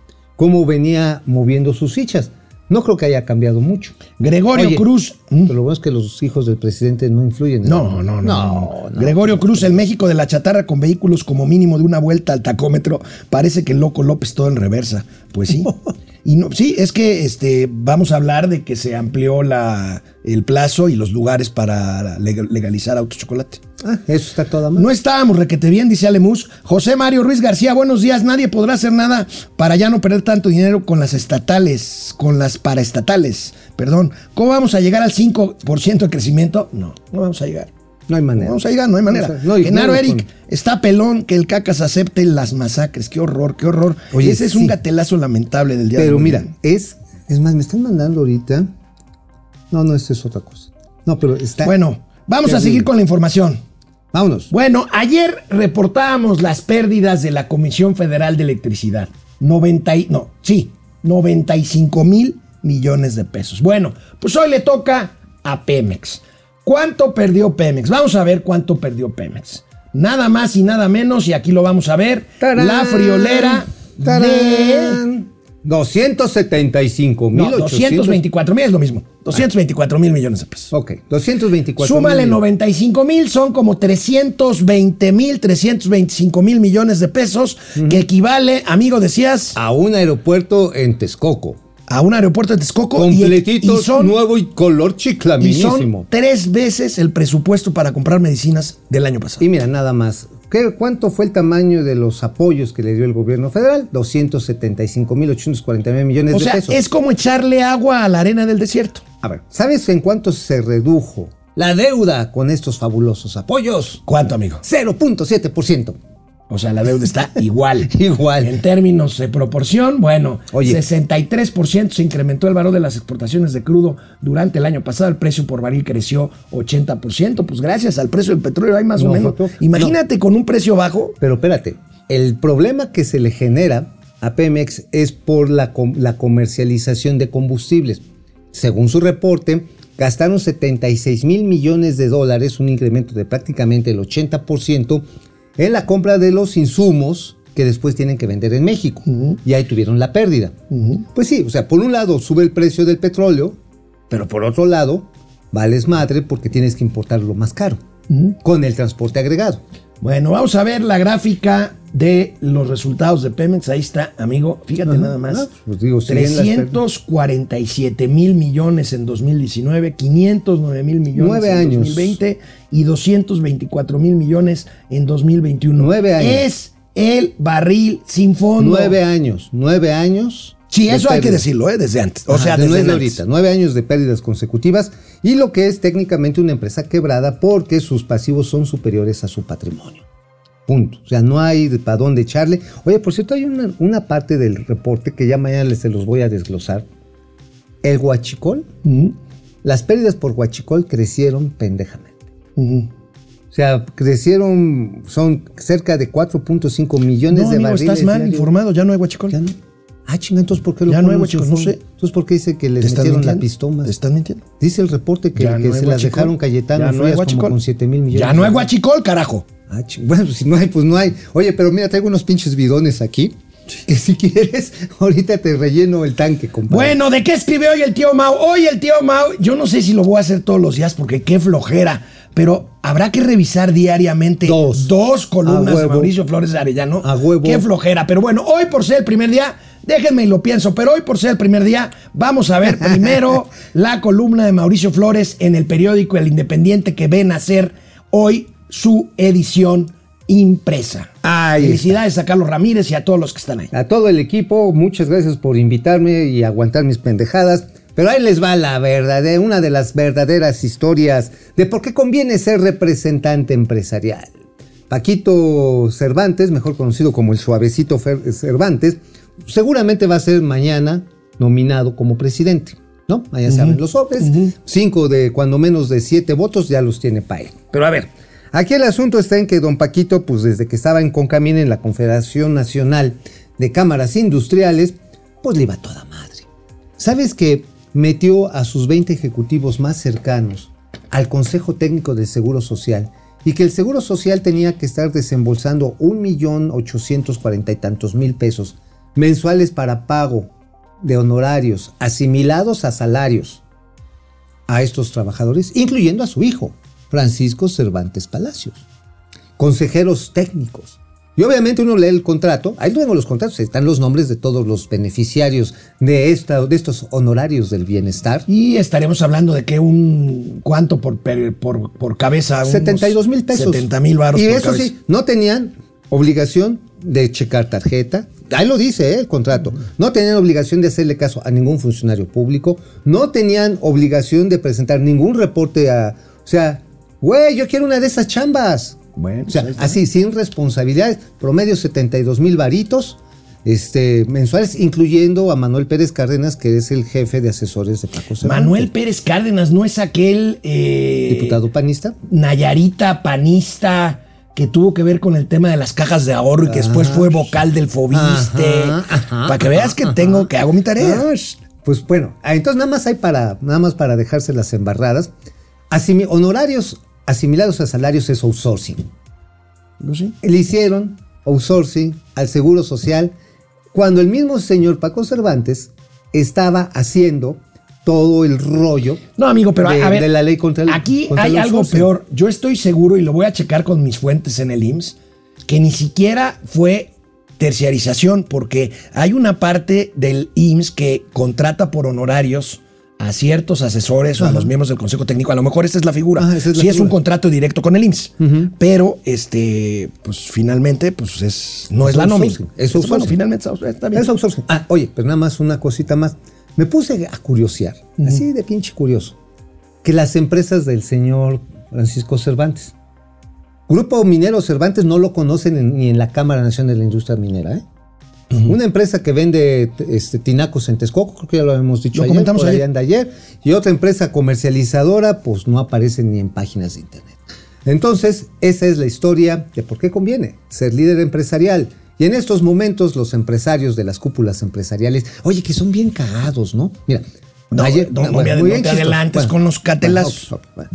Speaker 4: cómo venía moviendo sus fichas. No creo que haya cambiado mucho.
Speaker 1: Gregorio
Speaker 4: Oye,
Speaker 1: Cruz.
Speaker 4: Pero lo bueno es que los hijos del presidente no influyen. en
Speaker 1: No, no, no, no, no. Gregorio Cruz, el México de la chatarra con vehículos como mínimo de una vuelta al tacómetro. Parece que el loco López todo en reversa. Pues sí. Y no, sí, es que este, vamos a hablar de que se amplió la, el plazo y los lugares para leg- legalizar autos chocolate.
Speaker 4: Ah, eso está toda mal.
Speaker 1: No estábamos requete bien, dice Alemus. José Mario Ruiz García, buenos días. Nadie podrá hacer nada para ya no perder tanto dinero con las estatales, con las paraestatales. Perdón. ¿Cómo vamos a llegar al 5% de crecimiento? No, no vamos a llegar.
Speaker 4: No hay
Speaker 1: No
Speaker 4: manera.
Speaker 1: vamos a llegar, no hay manera.
Speaker 4: No, no,
Speaker 1: Genaro
Speaker 4: no,
Speaker 1: Eric, está pelón que el cacas acepte las masacres. Qué horror, qué horror.
Speaker 4: Oye,
Speaker 1: Ese es
Speaker 4: sí.
Speaker 1: un gatelazo lamentable del día de
Speaker 4: Pero
Speaker 1: hoy.
Speaker 4: mira, es, es más, me están mandando ahorita. No, no, esto es otra cosa. No, pero está.
Speaker 1: Bueno, vamos a seguir con la información.
Speaker 4: Vámonos.
Speaker 1: Bueno, ayer reportábamos las pérdidas de la Comisión Federal de Electricidad. 90 y, no, sí, 95 mil millones de pesos. Bueno, pues hoy le toca a Pemex. ¿Cuánto perdió Pemex? Vamos a ver cuánto perdió Pemex. Nada más y nada menos, y aquí lo vamos a ver,
Speaker 4: ¡Tarán!
Speaker 1: la friolera de...
Speaker 4: ¡Tarán! 275 mil.
Speaker 1: No, 224 mil es lo mismo. 224 mil millones de pesos.
Speaker 4: Ok, 224
Speaker 1: Súmale
Speaker 4: mil.
Speaker 1: 95 mil, son como 320 mil, 325 mil millones de pesos, que equivale, amigo, decías,
Speaker 4: A un aeropuerto en Texcoco.
Speaker 1: a un aeropuerto de Texcoco. y-
Speaker 4: Completito,
Speaker 1: y son,
Speaker 4: nuevo y color
Speaker 1: y
Speaker 4: chiclaminísimo.
Speaker 1: son tres veces el presupuesto para comprar medicinas del año pasado.
Speaker 4: Y mira, nada más. ¿Qué, ¿Cuánto fue el tamaño de los apoyos que le dio el gobierno federal? 275.849 millones
Speaker 1: o
Speaker 4: de
Speaker 1: sea,
Speaker 4: pesos.
Speaker 1: es como echarle agua a la arena del desierto.
Speaker 4: A ver, ¿sabes en cuánto se redujo la deuda con estos fabulosos apoyos?
Speaker 1: ¿Cuánto, amigo?
Speaker 4: 0.7%.
Speaker 1: O sea, la deuda está igual.
Speaker 4: Igual.
Speaker 1: En términos de proporción, bueno,
Speaker 4: Oye.
Speaker 1: 63% se incrementó el valor de las exportaciones de crudo durante el año pasado. El precio por barril creció 80%. Pues gracias al precio del petróleo hay más o
Speaker 4: No,
Speaker 1: menos.
Speaker 4: no, no.
Speaker 1: Imagínate con un precio bajo.
Speaker 4: Pero espérate, el problema que se le genera a Pemex es por la, com- la comercialización de combustibles. Según su reporte, gastaron 76 mil millones de dólares, un incremento de prácticamente el 80% en la compra de los insumos que después tienen que vender en México. Y ahí tuvieron la pérdida. Pues sí, o sea, por un lado sube el precio del petróleo, pero por otro lado, vales madre porque tienes que importarlo más caro, con el transporte agregado.
Speaker 1: Bueno, vamos a ver la gráfica de los resultados de Pemex. Ahí está, amigo. Fíjate
Speaker 4: Ajá.
Speaker 1: nada más.
Speaker 4: Ah, pues digo, siguen las
Speaker 1: 347 mil millones en 2019, 509 mil millones
Speaker 4: Nueve
Speaker 1: en
Speaker 4: años.
Speaker 1: 2020 y 224 mil millones en 2021.
Speaker 4: Nueve años.
Speaker 1: Es el barril sin fondo.
Speaker 4: Nueve años, nueve años.
Speaker 1: Sí, eso hay que decirlo, ¿eh? desde antes. O
Speaker 4: Ajá,
Speaker 1: sea,
Speaker 4: de- no
Speaker 1: desde
Speaker 4: es de
Speaker 1: antes.
Speaker 4: ahorita, nueve años de pérdidas consecutivas y lo que es técnicamente una empresa quebrada porque sus pasivos son superiores a su patrimonio. Punto. O sea, no hay para dónde echarle. Oye, por cierto, hay una, una parte del reporte que ya mañana les se los voy a desglosar. El huachicol,
Speaker 1: Ujú,
Speaker 4: las pérdidas por huachicol crecieron pendejamente. O sea, crecieron, son cerca de 4.5 millones
Speaker 1: No,
Speaker 4: de
Speaker 1: amigo,
Speaker 4: barriles.
Speaker 1: estás mal informado. Ya no hay guachicol.
Speaker 4: Ya no. Ah, chinga, entonces ¿por qué lo
Speaker 1: Ya no
Speaker 4: ponen en su
Speaker 1: huachicol, no sé.
Speaker 4: Entonces ¿por qué dice que les
Speaker 1: ¿Te estás
Speaker 4: metieron la pistoma?
Speaker 1: ¿Te estás mintiendo?
Speaker 4: Dice el reporte que,
Speaker 1: no
Speaker 4: se las dejaron Cayetano
Speaker 1: Ya no
Speaker 4: Frías como con 7 mil millones.
Speaker 1: Ya no hay guachicol, carajo.
Speaker 4: Ah, ching- bueno, pues si no hay, pues no hay. Oye, pero mira, traigo unos pinches bidones aquí. Que si quieres, ahorita te relleno el tanque, compadre.
Speaker 1: Bueno, ¿de qué escribe hoy el tío Mau? Hoy el tío Mau, yo no sé si lo voy a hacer todos los días porque qué flojera, pero habrá que revisar diariamente
Speaker 4: Dos.
Speaker 1: dos columnas de. Mauricio Flores Arellano.
Speaker 4: A huevo.
Speaker 1: Qué flojera, pero bueno, hoy por ser el primer día, déjenme y lo pienso, pero hoy por ser el primer día, vamos a ver primero la columna de Mauricio Flores en el periódico El Independiente que ven a hacer hoy su edición impresa.
Speaker 4: Ahí está.
Speaker 1: Felicidades a Carlos Ramírez y a todos los que están ahí.
Speaker 4: A todo el equipo, muchas gracias por invitarme y aguantar mis pendejadas. Pero ahí les va la verdadera, una de las verdaderas historias de por qué conviene ser representante empresarial. Paquito Cervantes, mejor conocido como el suavecito Fer- Cervantes, seguramente va a ser mañana nominado como presidente. ¿No? Allá se abren los sobres. Cinco de, cuando menos de siete votos, ya los tiene para él. Pero a ver, aquí el asunto está en que don Paquito, pues desde que estaba en Concamín en la Confederación Nacional de Cámaras Industriales, pues le iba toda madre. ¿Sabes que metió a sus 20 ejecutivos más cercanos al Consejo Técnico del Seguro Social y que el Seguro Social tenía que estar desembolsando un millón ochocientos cuarenta y tantos mil pesos mensuales para pago de honorarios asimilados a salarios a estos trabajadores, incluyendo a su hijo, Francisco Cervantes Palacios, consejeros técnicos. Y obviamente uno lee el contrato, ahí tengo los contratos, están los nombres de todos los beneficiarios de, esta, de estos honorarios del bienestar.
Speaker 1: Y estaremos hablando de que un. ¿Cuánto por, por, por cabeza? Unos
Speaker 4: 72 mil pesos.
Speaker 1: 70 mil baros
Speaker 4: Y
Speaker 1: por
Speaker 4: eso
Speaker 1: cabeza.
Speaker 4: sí, no tenían obligación de checar tarjeta. Ahí lo dice ¿eh? el contrato. No tenían obligación de hacerle caso a ningún funcionario público. No tenían obligación de presentar ningún reporte a. O sea, güey, yo quiero una de esas chambas.
Speaker 1: Bueno,
Speaker 4: O sea,
Speaker 1: pues
Speaker 4: así, sin responsabilidades, promedio 72 mil varitos. este, mensuales, incluyendo a Manuel Pérez Cárdenas, que es el jefe de asesores de Paco Cervantes.
Speaker 1: Manuel Pérez Cárdenas no es aquel eh,
Speaker 4: Diputado panista.
Speaker 1: Nayarita panista que tuvo que ver con el tema de las cajas de ahorro y que después fue vocal del Fobiste.
Speaker 4: Ajá, ajá,
Speaker 1: para que veas que tengo que hago mi tarea.
Speaker 4: Ah, Pues bueno, ah, entonces nada más hay para, nada más para dejarse las embarradas. Asimi- honorarios asimilados a salarios es outsourcing.
Speaker 1: Sé.
Speaker 4: Le hicieron outsourcing al Seguro Social cuando el mismo señor Paco Cervantes estaba haciendo todo el rollo.
Speaker 1: No, amigo, pero
Speaker 4: de,
Speaker 1: a ver,
Speaker 4: de la ley contra el
Speaker 1: aquí
Speaker 4: contra
Speaker 1: hay algo peor. Yo estoy seguro y lo voy a checar con mis fuentes en el IMSS que ni siquiera fue terciarización porque hay una parte del IMSS que contrata por honorarios a ciertos asesores o a los miembros del Consejo Técnico. A lo mejor esta es la figura.
Speaker 4: Ajá, es la
Speaker 1: sí es un contrato directo con el IMSS, pero este, pues finalmente, pues es no es,
Speaker 4: Es
Speaker 1: la nómina.
Speaker 4: outsourcing, es
Speaker 1: bueno,
Speaker 4: outsourcing.
Speaker 1: finalmente es- está bien.
Speaker 4: Es outsourcing. Ah, oye, pero nada más una cosita más. Me puse a curiosear, así de pinche curioso, que las empresas del señor Francisco Cervantes, Grupo Minero Cervantes no lo conocen en- ni en la Cámara Nacional de la Industria Minera, ¿eh? Una empresa que vende este, tinacos en Texcoco, creo que ya lo habíamos dicho
Speaker 1: Lo
Speaker 4: ayer,
Speaker 1: comentamos
Speaker 4: por
Speaker 1: ayer.
Speaker 4: ayer, y otra empresa comercializadora, pues no aparece ni en páginas de internet. Entonces, esa es la historia de por qué conviene ser líder empresarial. Y en estos momentos, los empresarios de las cúpulas empresariales, oye, que son bien cagados, ¿no? Mira,
Speaker 1: No, no, no me- no te adelantes con los catelazos.
Speaker 4: bueno, bueno.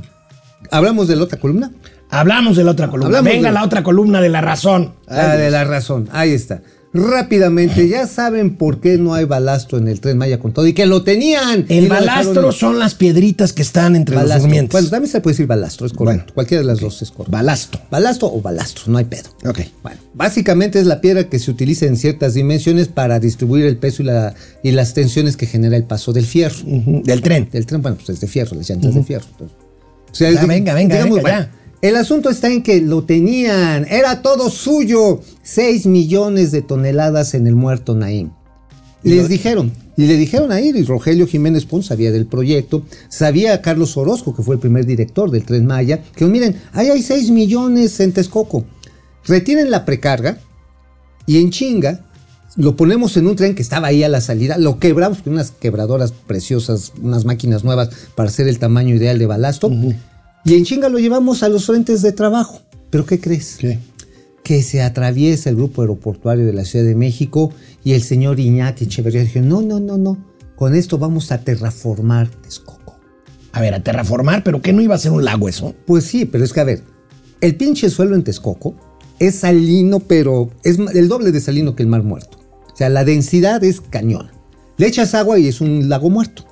Speaker 4: ¿Hablamos de la otra columna?
Speaker 1: Hablamos de la otra columna.
Speaker 4: Hablamos
Speaker 1: Venga
Speaker 4: de-
Speaker 1: la otra columna de la razón.
Speaker 4: Ah, de la razón, ahí está. Rápidamente, ya saben por qué no hay balastro en el tren Maya con todo y que lo tenían.
Speaker 1: El balastro son las piedritas que están entre los
Speaker 4: balastro.
Speaker 1: durmientes.
Speaker 4: Bueno, también se puede decir balastro, es correcto.
Speaker 1: Bueno,
Speaker 4: Cualquiera de las dos es correcto.
Speaker 1: Balasto.
Speaker 4: Balastro o balastro, no hay pedo.
Speaker 1: Ok.
Speaker 4: Bueno, básicamente es la piedra que se utiliza en ciertas dimensiones para distribuir el peso y, la- y las tensiones que genera el paso del fierro.
Speaker 1: Del tren.
Speaker 4: Del tren, bueno, pues es de fierro, las llantas de fierro. Entonces, o sea,
Speaker 1: Ya,
Speaker 4: es de-
Speaker 1: venga, venga, venga, ya.
Speaker 4: El asunto está en que lo tenían, era todo suyo. 6 millones de toneladas en el muerto Naim. Les dijeron, y le dijeron a él, y Rogelio Jiménez Pons sabía del proyecto, sabía a Carlos Orozco, que fue el primer director del Tren Maya, que miren, ahí hay 6 millones en Texcoco. Retienen la precarga y en chinga lo ponemos en un tren que estaba ahí a la salida, lo quebramos con unas quebradoras preciosas, unas máquinas nuevas para hacer el tamaño ideal de balasto, y en chinga lo llevamos a los frentes de trabajo. ¿Pero qué crees?
Speaker 1: ¿Qué?
Speaker 4: que se atraviesa el grupo aeroportuario de la Ciudad de México y el señor Iñaki Echeverría dijo, no, no, no, no, con esto vamos a terraformar Texcoco.
Speaker 1: A ver, a terraformar, pero ¿qué no iba a ser un lago eso?
Speaker 4: Pues sí, pero es que a ver, el pinche suelo en Texcoco es salino, pero es el doble de salino que el mar muerto. O sea, la densidad es cañón. Le echas agua y es un lago muerto.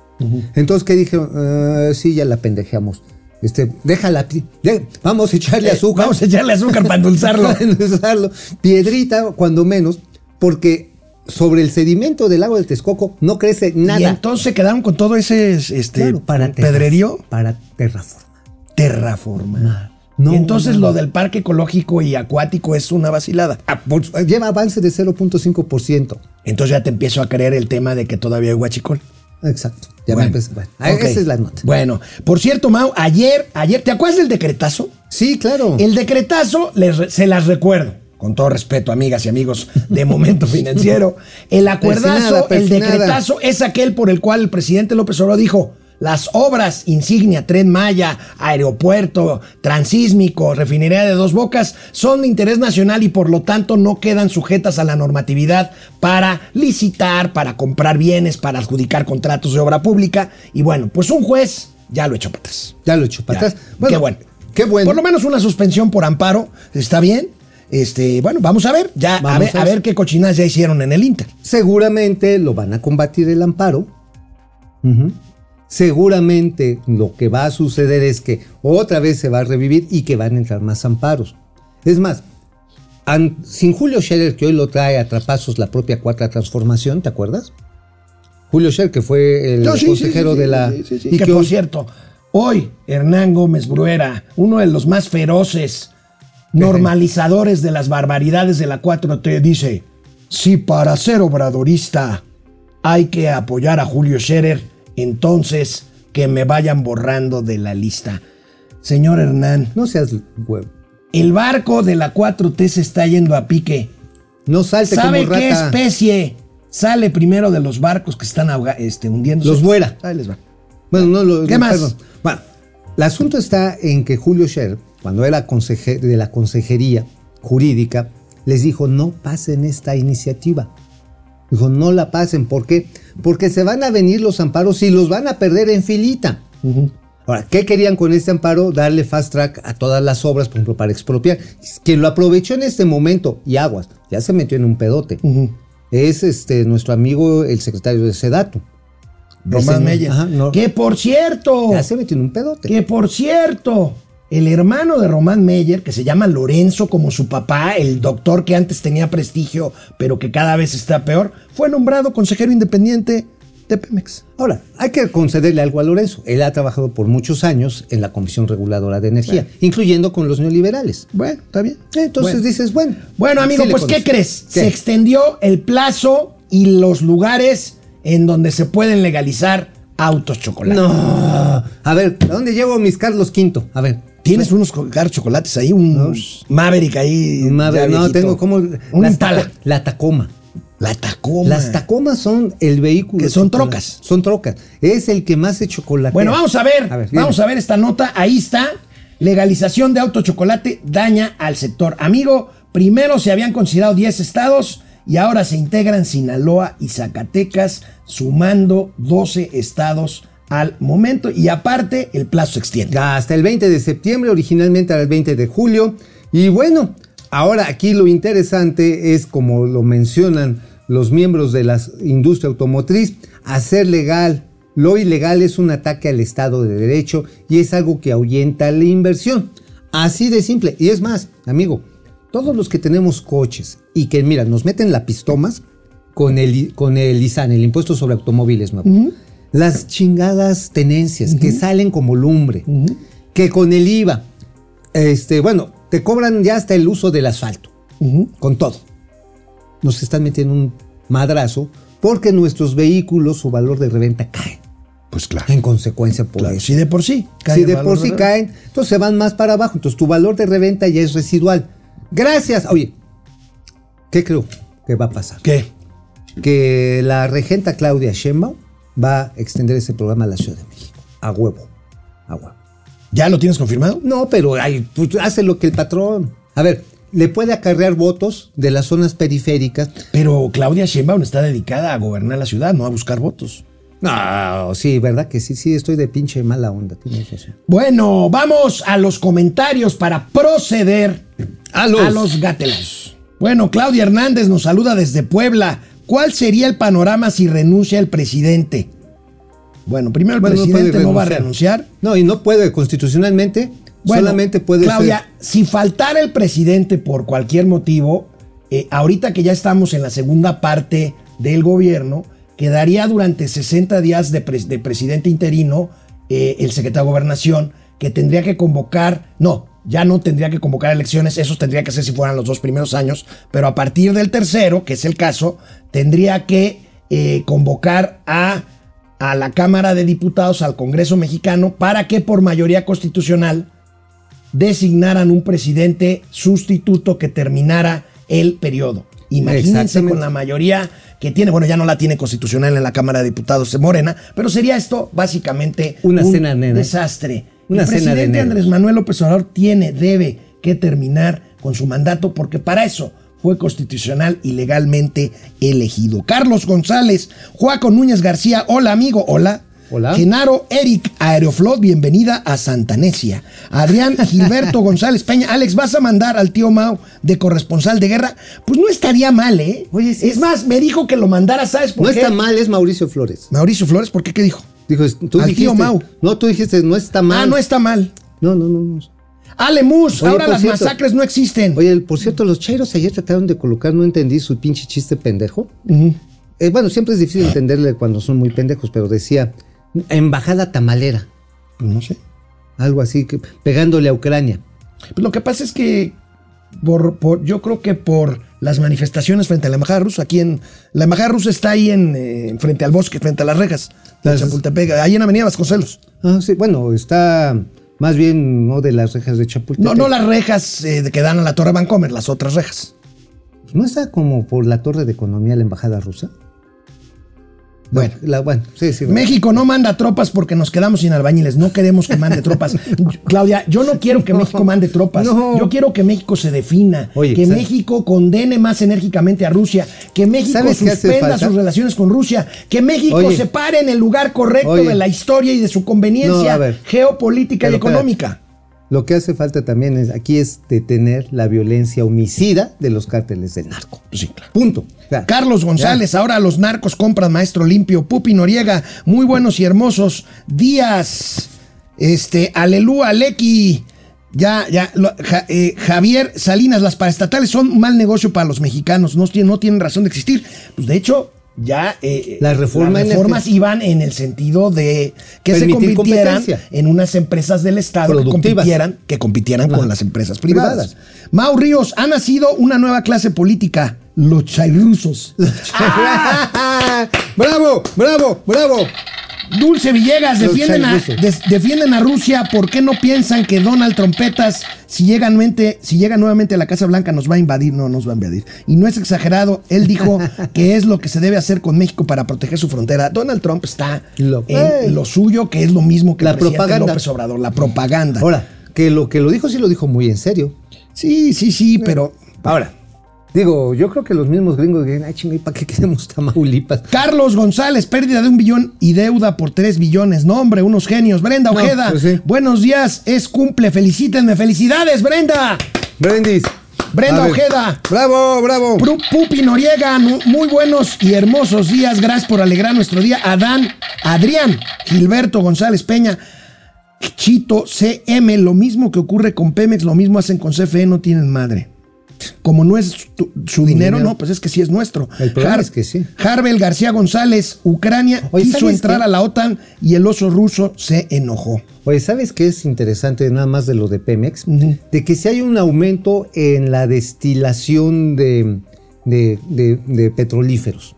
Speaker 4: Entonces, ¿qué dije? "Ah, sí, ya la pendejeamos. Este, déjala, de- vamos a echarle
Speaker 1: Eh,
Speaker 4: azúcar.
Speaker 1: Vamos a echarle azúcar para endulzarlo.
Speaker 4: Para endulzarlo. Piedrita, cuando menos, porque sobre el sedimento del lago de Texcoco no crece nada.
Speaker 1: Y entonces se quedaron con todo ese este,
Speaker 4: Claro, para
Speaker 1: pedrerío.
Speaker 4: Para terraformar.
Speaker 1: Terraformar.
Speaker 4: No,
Speaker 1: y entonces
Speaker 4: no,
Speaker 1: lo del parque ecológico y acuático es una vacilada.
Speaker 4: Ah, por- lleva avance de 0.5%.
Speaker 1: Entonces ya te empiezo a creer el tema de que todavía hay huachicol.
Speaker 4: Exacto. Ya
Speaker 1: Bueno,
Speaker 4: me bueno, ah. Esa es la nota.
Speaker 1: Bueno, por cierto, Mau, ayer, ayer, ¿te acuerdas del decretazo?
Speaker 4: Sí, claro.
Speaker 1: El decretazo, les se las recuerdo. Con todo respeto, amigas y amigos de Momento Financiero. El acuerdazo,
Speaker 4: Persinada,
Speaker 1: el decretazo es aquel por el cual el presidente López Obrador dijo: las obras insignia, Tren Maya, aeropuerto, transísmico, refinería de dos bocas, son de interés nacional y por lo tanto no quedan sujetas a la normatividad para licitar, para comprar bienes, para adjudicar contratos de obra pública. Y bueno, pues un juez ya lo echó para atrás.
Speaker 4: Ya lo hecho para atrás.
Speaker 1: qué bueno.
Speaker 4: Qué bueno.
Speaker 1: Por lo menos una suspensión por amparo está bien. Este, bueno, vamos a ver, ya a ver,
Speaker 4: a ver.
Speaker 1: qué cochinas ya hicieron en el Inter.
Speaker 4: Seguramente lo van a combatir el amparo. Ujú. Seguramente lo que va a suceder es que otra vez se va a revivir y que van a entrar más amparos. Es más, sin Julio Scherer, que hoy lo trae a trapazos la propia Cuarta Transformación, ¿te acuerdas? Julio Scherer, que fue el
Speaker 1: No, sí, sí,
Speaker 4: consejero
Speaker 1: sí,
Speaker 4: de la... y
Speaker 1: que,
Speaker 4: que
Speaker 1: por
Speaker 4: hoy-
Speaker 1: cierto, hoy Hernán Gómez Bruera, uno de los más feroces normalizadores de las barbaridades de la 4T, dice: si para ser obradorista hay que apoyar a Julio Scherer, entonces que me vayan borrando de la lista. Señor Hernán,
Speaker 4: No seas huevo.
Speaker 1: el barco de la 4T se está yendo a pique.
Speaker 4: No salte
Speaker 1: ¿Sabe
Speaker 4: como
Speaker 1: qué
Speaker 4: rata.
Speaker 1: especie sale primero de los barcos que están este, hundiéndose?
Speaker 4: Los vuela.
Speaker 1: Ahí les va.
Speaker 4: Bueno, no lo.
Speaker 1: ¿Qué
Speaker 4: no,
Speaker 1: más?
Speaker 4: perdón. Bueno, el asunto está en que Julio Scherer, cuando era conseje- de la consejería jurídica, les dijo: no pasen esta iniciativa. Dijo: no la pasen. ¿Por qué? Porque se van a venir los amparos y los van a perder en filita. Ahora, ¿qué querían con este amparo? Darle fast track a todas las obras, por ejemplo, para expropiar. Quien lo aprovechó en este momento, y aguas, ya se metió en un pedote. Es este nuestro amigo, el secretario de Sedatu.
Speaker 1: Román.
Speaker 4: Ajá, no.
Speaker 1: Que por cierto,
Speaker 4: Ya se metió en un pedote.
Speaker 1: que por cierto, el hermano de Román Meyer, que se llama Lorenzo como su papá, el doctor que antes tenía prestigio, pero que cada vez está peor, fue nombrado consejero independiente de Pemex.
Speaker 4: Ahora, hay que concederle algo a Lorenzo. Él ha trabajado por muchos años en la Comisión Reguladora de Energía, incluyendo con los neoliberales.
Speaker 1: Bueno, está bien.
Speaker 4: Entonces
Speaker 1: Bueno.
Speaker 4: dices, bueno.
Speaker 1: Bueno, amigo,
Speaker 4: sí
Speaker 1: pues ¿qué crees?
Speaker 4: ¿Qué?
Speaker 1: Se extendió el plazo y los lugares en donde se pueden legalizar autos chocolate.
Speaker 4: No. A ver, ¿a dónde llevo mis Carlos V? A ver.
Speaker 1: Tienes unos chocolates ahí, un Maverick ahí. Ya
Speaker 4: vez- no, tengo como.
Speaker 1: Un Impala.
Speaker 4: La Tacoma.
Speaker 1: La Tacoma.
Speaker 4: Las Tacomas son el vehículo.
Speaker 1: Que son trocas.
Speaker 4: Son trocas. Es el que más se chocolate.
Speaker 1: Bueno, vamos a ver,
Speaker 4: A ver,
Speaker 1: vamos a ver esta nota. Ahí está. Legalización de auto chocolate daña al sector. Amigo, primero se habían considerado 10 estados y ahora se integran Sinaloa y Zacatecas, sumando 12 estados al momento. Y aparte, el plazo se extiende.
Speaker 4: Hasta el 20 de septiembre, originalmente era el 20 de julio. Y bueno, ahora aquí lo interesante es, como lo mencionan los miembros de la industria automotriz, hacer legal. Lo ilegal es un ataque al Estado de Derecho y es algo que ahuyenta la inversión. Así de simple. Y es más, amigo, todos los que tenemos coches y que, mira, nos meten lapistomas con el, con el ISAN, el impuesto sobre automóviles nuevo. Las chingadas tenencias que salen como lumbre, que con el IVA, este, bueno, te cobran ya hasta el uso del asfalto, con todo. Nos están metiendo un madrazo porque nuestros vehículos, su valor de reventa cae.
Speaker 1: Pues claro.
Speaker 4: En consecuencia por
Speaker 1: Claro,
Speaker 4: eso.
Speaker 1: si de por sí. cae
Speaker 4: Si de por sí
Speaker 1: de-
Speaker 4: caen, entonces se van más para abajo. Entonces tu valor de reventa ya es residual. Gracias. Oye, ¿qué creo que va a pasar?
Speaker 1: ¿Qué?
Speaker 4: Que la regenta Claudia Sheinbaum va a extender ese programa a la Ciudad de México. A huevo. A huevo.
Speaker 1: ¿Ya lo tienes confirmado?
Speaker 4: No, pero ay, pues, hace lo que el patrón. A ver, le puede acarrear votos de las zonas periféricas.
Speaker 1: Pero Claudia Sheinbaum está dedicada a gobernar la ciudad, no a buscar votos.
Speaker 4: No, sí, ¿verdad? Que sí, sí, estoy de pinche mala onda. Tienes razón.
Speaker 1: Bueno, vamos a los comentarios para proceder
Speaker 4: A los-
Speaker 1: a los. Bueno, Claudia Hernández nos saluda desde Puebla. ¿Cuál sería el panorama si renuncia el presidente? Bueno, primero el
Speaker 4: Bueno,
Speaker 1: presidente no va a
Speaker 4: renunciar. No, y no puede constitucionalmente.
Speaker 1: Bueno,
Speaker 4: solamente puede
Speaker 1: Claudia,
Speaker 4: ser.
Speaker 1: si faltara el presidente por cualquier motivo, eh, ahorita que ya estamos en la segunda parte del gobierno, quedaría durante 60 días de presidente interino eh, el secretario de Gobernación, que tendría que convocar, no, ya no tendría que convocar elecciones, esos tendría que ser si fueran los dos primeros años, pero a partir del tercero, que es el caso, tendría que eh, convocar a, a la Cámara de Diputados, al Congreso mexicano, para que por mayoría constitucional designaran un presidente sustituto que terminara el periodo. Imagínense con la mayoría que tiene, bueno, ya no la tiene constitucional en la Cámara de Diputados de Morena, pero sería esto básicamente
Speaker 4: Una
Speaker 1: un
Speaker 4: cena nena.
Speaker 1: desastre.
Speaker 4: Una
Speaker 1: el
Speaker 4: cena
Speaker 1: presidente. Andrés Manuel López Obrador tiene, debe que terminar con su mandato porque para eso fue constitucional y legalmente elegido. Carlos González, Joaco Núñez García, hola amigo, hola.
Speaker 4: Hola.
Speaker 1: Genaro Eric Aeroflot, bienvenida a Santanesia. Adrián Gilberto González Peña, Alex, ¿vas a mandar al tío Mau de corresponsal de guerra? Pues no estaría mal, ¿eh?
Speaker 4: Oye,
Speaker 1: es
Speaker 4: es-
Speaker 1: más, me dijo que lo mandara, ¿sabes por
Speaker 4: No
Speaker 1: qué?
Speaker 4: está mal, es Mauricio Flores.
Speaker 1: Mauricio Flores, ¿por qué? ¿Qué dijo?
Speaker 4: Dijo, tú
Speaker 1: Al
Speaker 4: dijiste.
Speaker 1: tío Mau.
Speaker 4: No, tú dijiste, no está mal.
Speaker 1: Ah, no está mal.
Speaker 4: No, no, no. no.
Speaker 1: Ale Mus,
Speaker 4: Oye,
Speaker 1: ahora las
Speaker 4: cierto-
Speaker 1: masacres no existen.
Speaker 4: Oye, por cierto, los chairos ayer trataron de colocar, no entendí su pinche chiste pendejo. Eh, bueno, siempre es difícil entenderle cuando son muy pendejos, pero decía, embajada tamalera,
Speaker 1: Pues no sé.
Speaker 4: algo así, que, pegándole a Ucrania.
Speaker 1: Pues lo que pasa es que por, por- yo creo que por las manifestaciones frente a la embajada rusa, aquí en la embajada rusa está ahí en, eh, frente al bosque, frente a las rejas de Chapultepec, ahí en Avenida Vasconcelos.
Speaker 4: Ah, sí, bueno, está más bien no de las rejas de Chapultepec.
Speaker 1: No, no las rejas eh, que dan a la Torre Vancomer, las otras rejas.
Speaker 4: ¿No está como por la torre de economía la embajada rusa?
Speaker 1: Bueno.
Speaker 4: La- bueno, sí, sí.
Speaker 1: México no manda tropas porque nos quedamos sin albañiles. No queremos que mande tropas. Claudia, yo no quiero que México mande tropas.
Speaker 4: No.
Speaker 1: Yo quiero que México se defina.
Speaker 4: Oye,
Speaker 1: que
Speaker 4: ¿sabes?
Speaker 1: México condene más enérgicamente a Rusia. Que México
Speaker 4: ¿Sabes qué hace
Speaker 1: suspenda sus relaciones con Rusia. Que México
Speaker 4: Oye.
Speaker 1: se pare en el lugar correcto
Speaker 4: Oye.
Speaker 1: de la historia y de su conveniencia
Speaker 4: No,
Speaker 1: geopolítica y
Speaker 4: espérate. Lo que hace falta también es, aquí es detener la violencia homicida de los cárteles del narco.
Speaker 1: Pues sí, claro.
Speaker 4: Punto.
Speaker 1: Carlos González, ahora los narcos compran maestro limpio. Pupi Noriega, muy buenos y hermosos días. Este, Alelúa, Lequi. Ya, ya, lo- Ja- eh, Javier Salinas, las paraestatales son un mal negocio para los mexicanos, no, tienen- no tienen razón de existir. Pues de hecho, ya eh,
Speaker 4: reforma
Speaker 1: las reformas iban en el sentido de que se convirtieran en unas empresas del Estado que compitieran, que compitieran con las empresas privadas.
Speaker 4: Privadas.
Speaker 1: Mau Ríos, ha nacido una nueva clase política, los chairusos.
Speaker 4: ¡Bravo! ¡Bravo! ¡Bravo!
Speaker 1: Dulce Villegas, defienden a,
Speaker 4: chairusos.
Speaker 1: des- defienden a Rusia. ¿Por qué no piensan que Donald Trompetas, si llega, nuevamente, si llega nuevamente a la Casa Blanca, nos va a invadir? No, nos va a invadir. Y no es exagerado. Él dijo que es lo que se debe hacer con México para proteger su frontera. Donald Trump está
Speaker 4: Lo-
Speaker 1: en lo suyo, que es lo mismo que
Speaker 4: La
Speaker 1: el
Speaker 4: propaganda.
Speaker 1: López Obrador, la propaganda.
Speaker 4: Ahora, que lo que lo dijo, sí lo dijo muy en serio.
Speaker 1: Sí, sí, sí, pero.
Speaker 4: Ahora, digo, yo creo que los mismos gringos dirían, ay, chingue, ¿para qué queremos Tamaulipas?
Speaker 1: Carlos González, pérdida de un billón y deuda por tres billones. No, hombre, unos genios. Brenda
Speaker 4: No,
Speaker 1: Ojeda,
Speaker 4: pues sí.
Speaker 1: buenos días, es cumple, felicítenme. ¡Felicidades, Brenda!
Speaker 4: Brendis.
Speaker 1: Brenda. Ojeda.
Speaker 4: Bravo, bravo.
Speaker 1: Pupi Noriega, muy buenos y hermosos días. Gracias por alegrar nuestro día. Adán, Adrián, Gilberto González Peña, Chito CM. Lo mismo que ocurre con Pemex, lo mismo hacen con CFE, no tienen madre. Como no es tu- su dinero,
Speaker 4: dinero.
Speaker 1: no, pues es que sí es nuestro.
Speaker 4: El problema es que sí.
Speaker 1: Harvel García González, Ucrania,
Speaker 4: Oye,
Speaker 1: quiso
Speaker 4: ¿sabes
Speaker 1: entrar
Speaker 4: qué?
Speaker 1: a la OTAN y el oso ruso se enojó.
Speaker 4: Oye, ¿sabes qué es interesante nada más de lo de Pemex? De que si hay un aumento en la destilación de, de- de- de petrolíferos.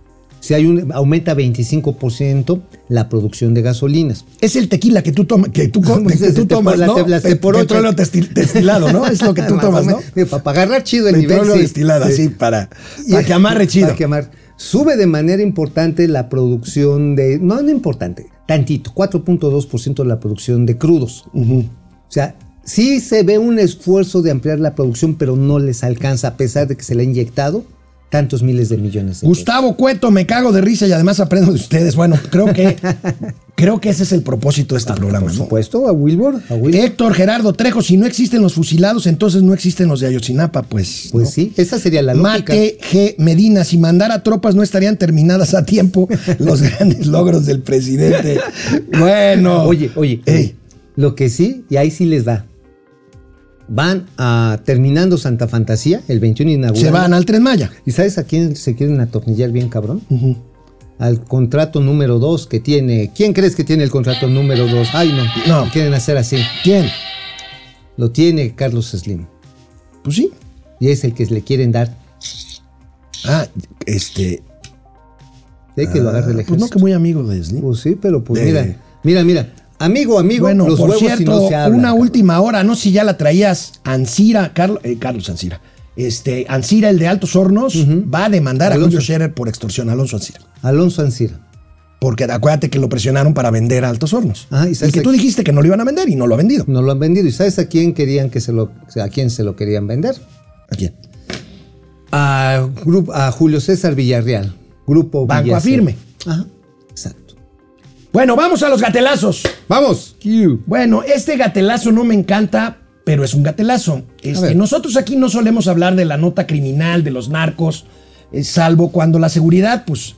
Speaker 4: Si hay un aumenta 25% la producción de gasolinas.
Speaker 1: Es el tequila que tú tomas, que tú,
Speaker 4: Pues
Speaker 1: que tú tomas,
Speaker 4: la
Speaker 1: ¿no? Pe-
Speaker 4: te por.
Speaker 1: Petróleo testi- destilado, ¿no? Es lo que tú tomas, ¿no?
Speaker 4: Eh, Para, agarrar chido el
Speaker 1: Petróleo
Speaker 4: nivel. sí.
Speaker 1: destilado,
Speaker 4: Sí.
Speaker 1: así, para, para que amarre chido.
Speaker 4: Para que amarre. Sube de manera importante la producción de. No, no importante, tantito, 4.2% de la producción de crudos. O sea, sí se ve un esfuerzo de ampliar la producción, pero no les alcanza, a pesar de que se le ha inyectado tantos miles de millones de pesos.
Speaker 1: Gustavo Cueto, me cago de risa y además aprendo de ustedes. Bueno, creo que, creo que ese es el propósito de este programa,
Speaker 4: Por
Speaker 1: ¿no?
Speaker 4: supuesto, a Wilbur. A Wilbur.
Speaker 1: Héctor Gerardo Trejo, si no existen los fusilados, entonces no existen los de Ayotzinapa, pues.
Speaker 4: Pues
Speaker 1: ¿no?
Speaker 4: sí, esa sería la lógica.
Speaker 1: Mate G. Medina, si mandara tropas no estarían terminadas a tiempo los grandes logros del presidente. Bueno.
Speaker 4: Oye, oye,
Speaker 1: Ey.
Speaker 4: lo que sí, y ahí sí les da. Van a terminando Santa Fantasía, el 21 inaugural.
Speaker 1: se van al Tren Maya.
Speaker 4: ¿Y sabes a quién se quieren atornillar bien, cabrón? Al contrato número 2 que tiene. ¿Quién crees que tiene el contrato número 2? Ay, no.
Speaker 1: No.
Speaker 4: Quieren hacer así.
Speaker 1: ¿Quién?
Speaker 4: Lo tiene Carlos Slim.
Speaker 1: Pues sí.
Speaker 4: Y es el que le quieren dar.
Speaker 1: Ah, este.
Speaker 4: De que lo agarre el
Speaker 1: Pues
Speaker 4: ejército.
Speaker 1: no, que muy amigo de Slim.
Speaker 4: Pues sí, pero pues
Speaker 1: De-
Speaker 4: mira. Mira, mira. Amigo, amigo,
Speaker 1: Bueno,
Speaker 4: los
Speaker 1: por
Speaker 4: huevos
Speaker 1: cierto,
Speaker 4: si no se hablan.
Speaker 1: una última hora, no sé si ya la traías, Ansira, Carlos, eh, Carlos Ansira. Este, Ansira, el de Altos Hornos, va a demandar a
Speaker 4: Alonso.
Speaker 1: Scherer por extorsión, Alonso Ansira.
Speaker 4: Alonso Ancira.
Speaker 1: Porque acuérdate que lo presionaron para vender a Altos Hornos.
Speaker 4: Ah, ¿y
Speaker 1: que tú dijiste que no lo iban a vender y no lo ha vendido.
Speaker 4: No lo han vendido. ¿Y sabes a quién querían que se lo, a quién se lo querían vender?
Speaker 1: ¿A quién?
Speaker 4: A, a Julio César Villarreal. Grupo
Speaker 1: Banco
Speaker 4: Villacero.
Speaker 1: Afirme.
Speaker 4: Ajá, exacto.
Speaker 1: Bueno, vamos a los gatelazos.
Speaker 4: Vamos.
Speaker 1: Bueno, este gatelazo no me encanta, pero es un gatelazo. Este, nosotros aquí no solemos hablar de la nota criminal, de los narcos, eh, salvo cuando la seguridad, pues,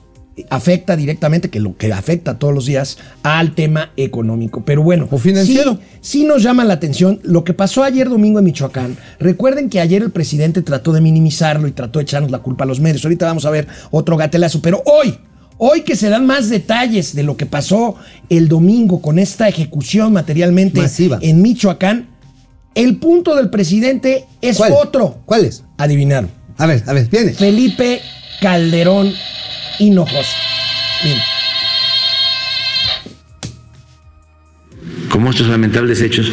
Speaker 1: afecta directamente, que lo que afecta todos los días, al tema económico. Pero bueno,
Speaker 4: O financiero.
Speaker 1: Sí, sí nos llama la atención lo que pasó ayer domingo en Michoacán. Recuerden que ayer el presidente trató de minimizarlo y trató de echarnos la culpa a los medios. Ahorita vamos a ver otro gatelazo, pero hoy. Hoy que se dan más detalles de lo que pasó el domingo con esta ejecución materialmente
Speaker 4: Masiva.
Speaker 1: en Michoacán, el punto del presidente es
Speaker 4: ¿Cuál?
Speaker 1: otro.
Speaker 4: ¿Cuál es?
Speaker 1: Adivinaron.
Speaker 4: A ver, a ver, viene.
Speaker 1: Felipe Calderón Hinojosa. Miren.
Speaker 5: como estos lamentables hechos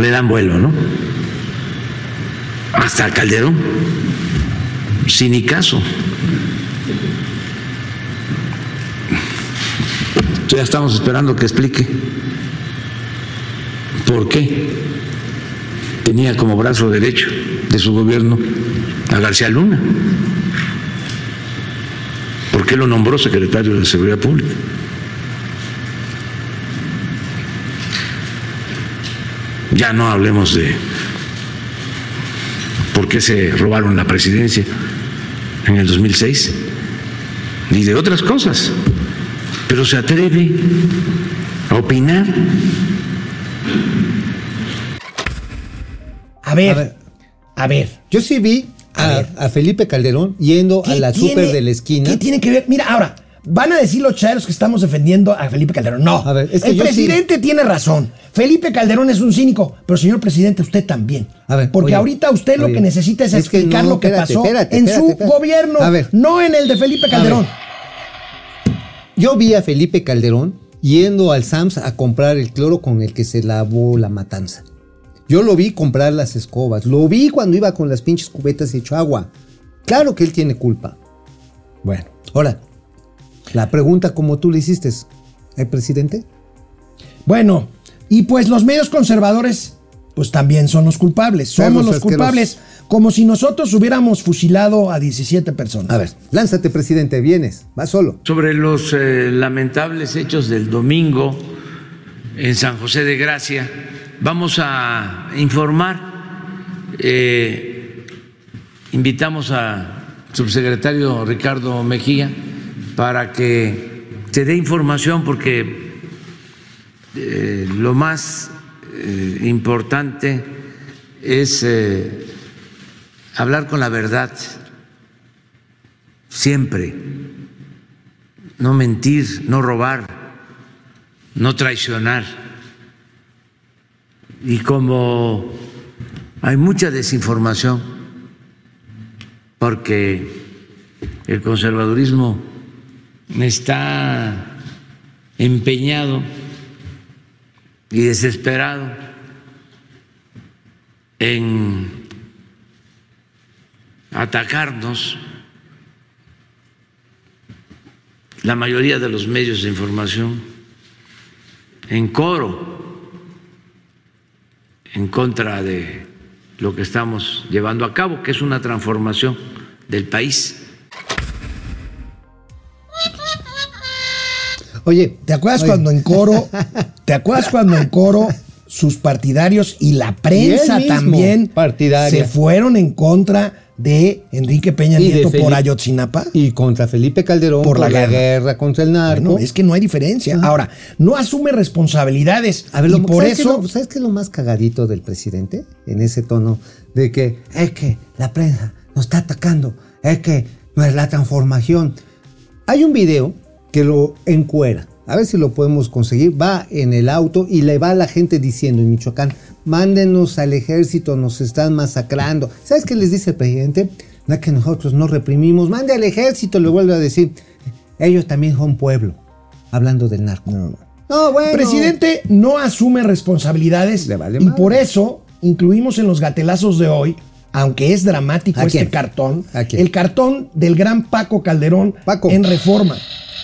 Speaker 5: le dan vuelo, ¿no? hasta Calderón, sin ni caso. Ya estamos esperando que explique por qué tenía como brazo derecho de su gobierno a García Luna. ¿Por qué lo nombró secretario de Seguridad Pública? Ya no hablemos de por qué se robaron la presidencia en el 2006, ni de otras cosas, pero se atreve a opinar.
Speaker 1: A ver,
Speaker 4: A ver.
Speaker 1: a ver.
Speaker 4: Yo sí vi
Speaker 1: A
Speaker 4: a,
Speaker 1: ver.
Speaker 4: a Felipe Calderón yendo a
Speaker 1: ¿Qué
Speaker 4: la
Speaker 1: tiene-
Speaker 4: super de la esquina.
Speaker 1: ¿Qué tiene que ver? Mira, ahora, van a decir los chairos que estamos defendiendo a Felipe Calderón. No.
Speaker 4: A ver, es que
Speaker 1: el
Speaker 4: yo sí-
Speaker 1: presidente tiene razón. Felipe Calderón es un cínico, pero señor presidente, usted también.
Speaker 4: A ver,
Speaker 1: Porque
Speaker 4: oye,
Speaker 1: ahorita usted lo que necesita es,
Speaker 4: es que
Speaker 1: explicar
Speaker 4: no,
Speaker 1: lo que
Speaker 4: espérate,
Speaker 1: pasó
Speaker 4: espérate,
Speaker 1: en su
Speaker 4: espérate.
Speaker 1: gobierno,
Speaker 4: A ver.
Speaker 1: no en el de Felipe Calderón.
Speaker 4: Yo vi a Felipe Calderón yendo al Sams a comprar el cloro con el que se lavó la matanza. Yo lo vi comprar las escobas. Lo vi cuando iba con las pinches cubetas y echó agua. Claro que él tiene culpa. Bueno, ahora, la pregunta como tú le hiciste, ¿hay presidente?
Speaker 1: Bueno, y pues los medios conservadores, pues también son los culpables. Somos
Speaker 4: Perros
Speaker 1: los culpables, como si nosotros hubiéramos fusilado a 17 personas.
Speaker 4: A ver, lánzate, presidente, vienes, vas solo.
Speaker 5: Sobre los eh, lamentables hechos del domingo en San José de Gracia, vamos a informar. eh, invitamos al subsecretario Ricardo Mejía para que se dé información porque eh, lo más eh, importante es eh, hablar con la verdad siempre no mentir, no robar, no traicionar. Y como hay mucha desinformación, porque el conservadurismo está empeñado y desesperado en atacarnos la mayoría de los medios de información en coro en contra de lo que estamos llevando a cabo, que es una transformación del país.
Speaker 4: Oye,
Speaker 1: ¿Te acuerdas
Speaker 4: oye,
Speaker 1: cuando en coro, te acuerdas cuando en coro sus partidarios y la prensa
Speaker 4: Y
Speaker 1: también
Speaker 4: partidaria.
Speaker 1: se fueron en contra de Enrique Peña
Speaker 4: Y
Speaker 1: Nieto por Ayotzinapa?
Speaker 4: Y contra Felipe Calderón
Speaker 1: Por
Speaker 4: por,
Speaker 1: la guerra.
Speaker 4: guerra. contra el narco.
Speaker 1: Bueno, es que no hay diferencia. Ahora, no asume responsabilidades
Speaker 4: A ver,
Speaker 1: y
Speaker 4: lo,
Speaker 1: por
Speaker 4: ¿sabes
Speaker 1: eso
Speaker 4: lo- ¿Sabes qué es lo más cagadito del presidente? En ese tono de que es que la prensa nos está atacando, es que no es la transformación. Hay un video que lo encuera. A ver si lo podemos conseguir. Va en el auto y le va a la gente diciendo en Michoacán, mándenos al ejército, nos están masacrando. ¿Sabes qué les dice el presidente? No que nosotros no reprimimos, mande al ejército, le vuelve a decir, ellos también son pueblo, hablando del narco. No, bueno.
Speaker 1: el presidente no asume responsabilidades
Speaker 4: Le vale
Speaker 1: y por eso incluimos en los gatelazos de hoy, aunque es dramático
Speaker 4: ¿A
Speaker 1: este cartón, el cartón del gran Paco Calderón
Speaker 4: Paco.
Speaker 1: en Reforma.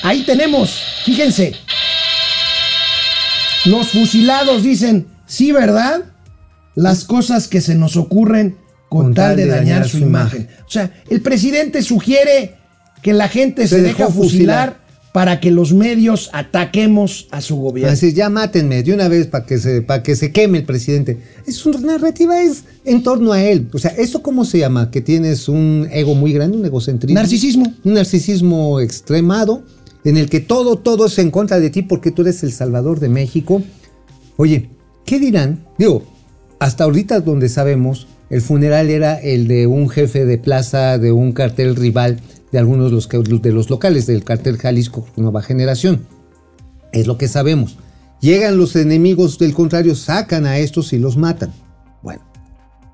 Speaker 1: Ahí tenemos, fíjense, los fusilados dicen, sí, ¿verdad? Las cosas que se nos ocurren con, tal de, dañar, su imagen. O sea, el presidente sugiere que la gente se,
Speaker 4: Se
Speaker 1: deja fusilar. para que los medios ataquemos a su gobierno.
Speaker 4: Así, ya mátenme de una vez para que se para que se queme el presidente. Es una narrativa es en torno a él. O sea, ¿eso cómo se llama? Que tienes un ego muy grande, un egocentrismo.
Speaker 1: Narcisismo.
Speaker 4: Un narcisismo extremado en el que todo, todo es en contra de ti porque tú eres el salvador de México. Oye, ¿qué dirán? Digo, hasta ahorita donde sabemos, el funeral era el de un jefe de plaza de un cartel rival de algunos de los, locales del cartel Jalisco Nueva Generación. Es lo que sabemos. Llegan los enemigos del contrario, sacan a estos y los matan. Bueno,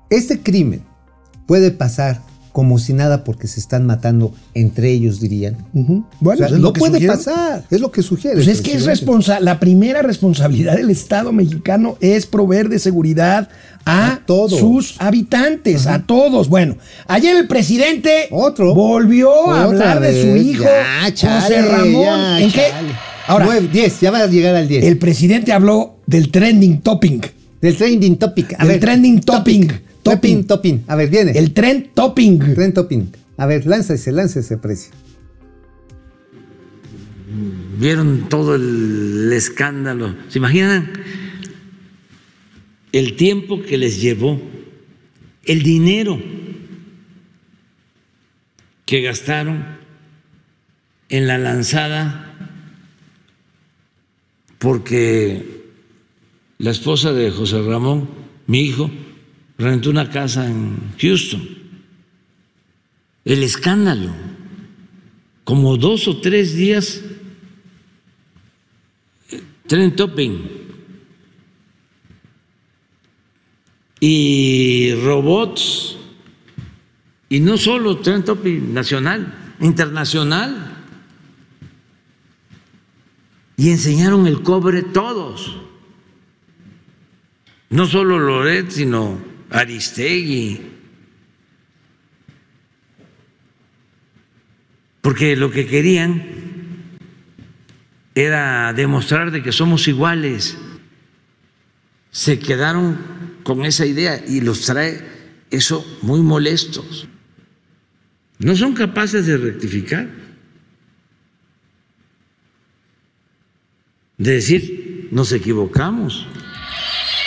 Speaker 4: este crimen puede pasar como si nada porque se están matando entre ellos, dirían.
Speaker 1: Bueno,
Speaker 4: sea, no puede
Speaker 1: sugiere.
Speaker 4: pasar, es lo que sugiere.
Speaker 1: Pues es que es responsa la primera responsabilidad del Estado mexicano es proveer de seguridad a,
Speaker 4: A todos.
Speaker 1: sus habitantes, a todos. Bueno, ayer el presidente
Speaker 4: Otro.
Speaker 1: volvió a hablar de su hijo
Speaker 4: ya, chale,
Speaker 1: José Ramón.
Speaker 4: ya,
Speaker 1: ¿En qué? Ahora,
Speaker 4: Nueve, 10, ya va a llegar al 10.
Speaker 1: el presidente habló del trending topping.
Speaker 4: Del trending topic. A
Speaker 1: Del
Speaker 4: ver,
Speaker 1: trending topping.
Speaker 4: Topping,
Speaker 1: Topping.
Speaker 4: topping. A ver, viene.
Speaker 1: El trend topping.
Speaker 4: Trend topping. A ver, láncese, láncese, precio.
Speaker 5: Vieron todo el escándalo. ¿Se imaginan el tiempo que les llevó? El dinero que gastaron en la lanzada porque la esposa de José Ramón, mi hijo, rentó una casa en Houston. El escándalo, como dos o tres días, tren topping y robots, y no solo tren topping nacional, internacional. Y enseñaron el cobre todos no solo Loret, sino Aristegui. Porque lo que querían era demostrar de que somos iguales. Se quedaron con esa idea y los trae eso muy molestos. No son capaces de rectificar, de decir, nos equivocamos.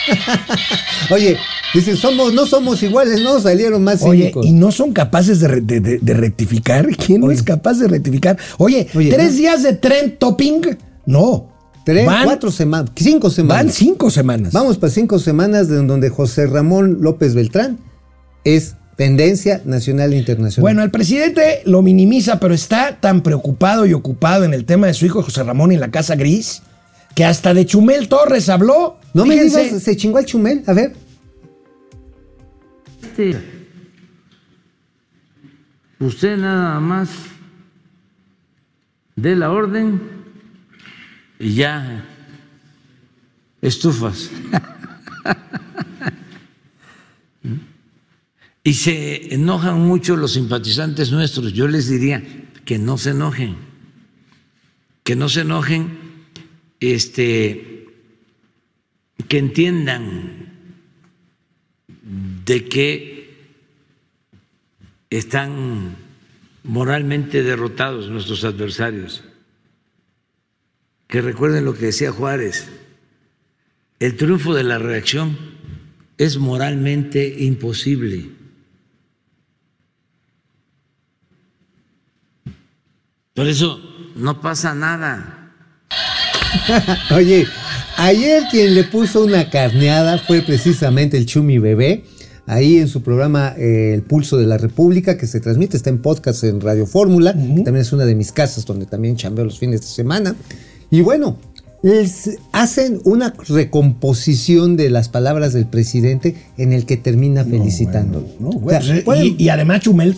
Speaker 4: Oye, dice, somos, no somos iguales, no salieron más
Speaker 1: Oye,
Speaker 4: cínicos.
Speaker 1: y no son capaces de, re- de- de- de rectificar. ¿Quién no es capaz de rectificar? Oye,
Speaker 4: Oye,
Speaker 1: tres
Speaker 4: ¿no?
Speaker 1: días de trend topping. No.
Speaker 4: Tres,
Speaker 1: van,
Speaker 4: cuatro semanas, cinco semanas.
Speaker 1: Van cinco semanas.
Speaker 4: Vamos para cinco semanas de donde José Ramón López Beltrán es tendencia nacional e internacional.
Speaker 1: Bueno, el presidente lo minimiza, pero está tan preocupado y ocupado en el tema de su hijo José Ramón y en la Casa Gris que hasta de Chumel Torres habló.
Speaker 4: no me digas, se chingó el chumel. A ver,
Speaker 5: Este, usted nada más dé la orden y ya estufas. y se enojan mucho los simpatizantes nuestros. Yo les diría que no se enojen, que no se enojen, este, que entiendan de que están moralmente derrotados nuestros adversarios. Que recuerden lo que decía Juárez, el triunfo de la reacción es moralmente imposible. Por eso no pasa nada.
Speaker 4: Oye, ayer quien le puso una carneada fue precisamente el Chumi Bebé, ahí en su programa eh, El Pulso de la República, que se transmite, está en podcast en Radio Fórmula, también es una de mis casas donde también chambeo los fines de semana. Y bueno, les hacen una recomposición de las palabras del presidente en el que termina felicitándolo.
Speaker 1: No, y además Chumel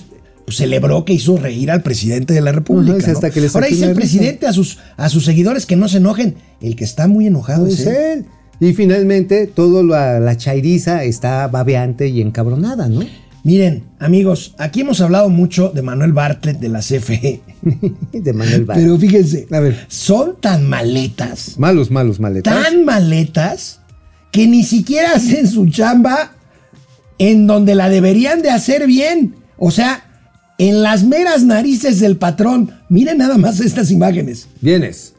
Speaker 1: pues, celebró que hizo reír al presidente de la República.
Speaker 4: Hasta que le
Speaker 1: Ahora dice el presidente a sus, a sus seguidores que no se enojen. El que está muy enojado
Speaker 4: Pues
Speaker 1: es él.
Speaker 4: él. Y finalmente, toda la, la chairiza está babeante y encabronada, ¿no?
Speaker 1: Miren, amigos, aquí hemos hablado mucho de Manuel Bartlett de la CFE.
Speaker 4: de Manuel Valls.
Speaker 1: Pero fíjense,
Speaker 4: A ver.
Speaker 1: son tan maletas,
Speaker 4: Malos, malos, maletas.
Speaker 1: tan maletas, que ni siquiera hacen su chamba en donde la deberían de hacer bien. O sea, en las meras narices del patrón. Miren nada más estas imágenes.
Speaker 4: Vienes.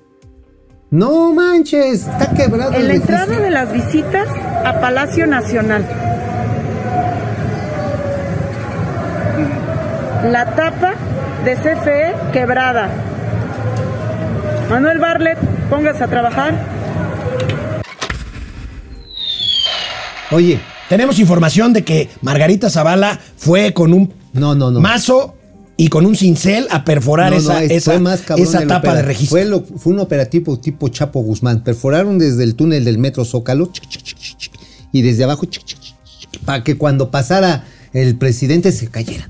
Speaker 4: No manches, está quebrado.
Speaker 6: En
Speaker 4: el
Speaker 6: la entrada de las visitas a Palacio Nacional. La tapa de CFE quebrada. Manuel Barlet, póngase a trabajar.
Speaker 4: Oye,
Speaker 1: Tenemos información de que Margarita Zavala fue con un
Speaker 4: no, no, no.
Speaker 1: mazo y con un cincel a perforar
Speaker 4: No, no,
Speaker 1: esa,
Speaker 4: es-
Speaker 1: esa,
Speaker 4: más
Speaker 1: tapa de registro.
Speaker 4: Fue, lo- fue un operativo tipo Chapo Guzmán. Perforaron desde el túnel del metro Zócalo chic, chic, chic, chic, chic, y desde abajo para que cuando pasara el presidente se cayera.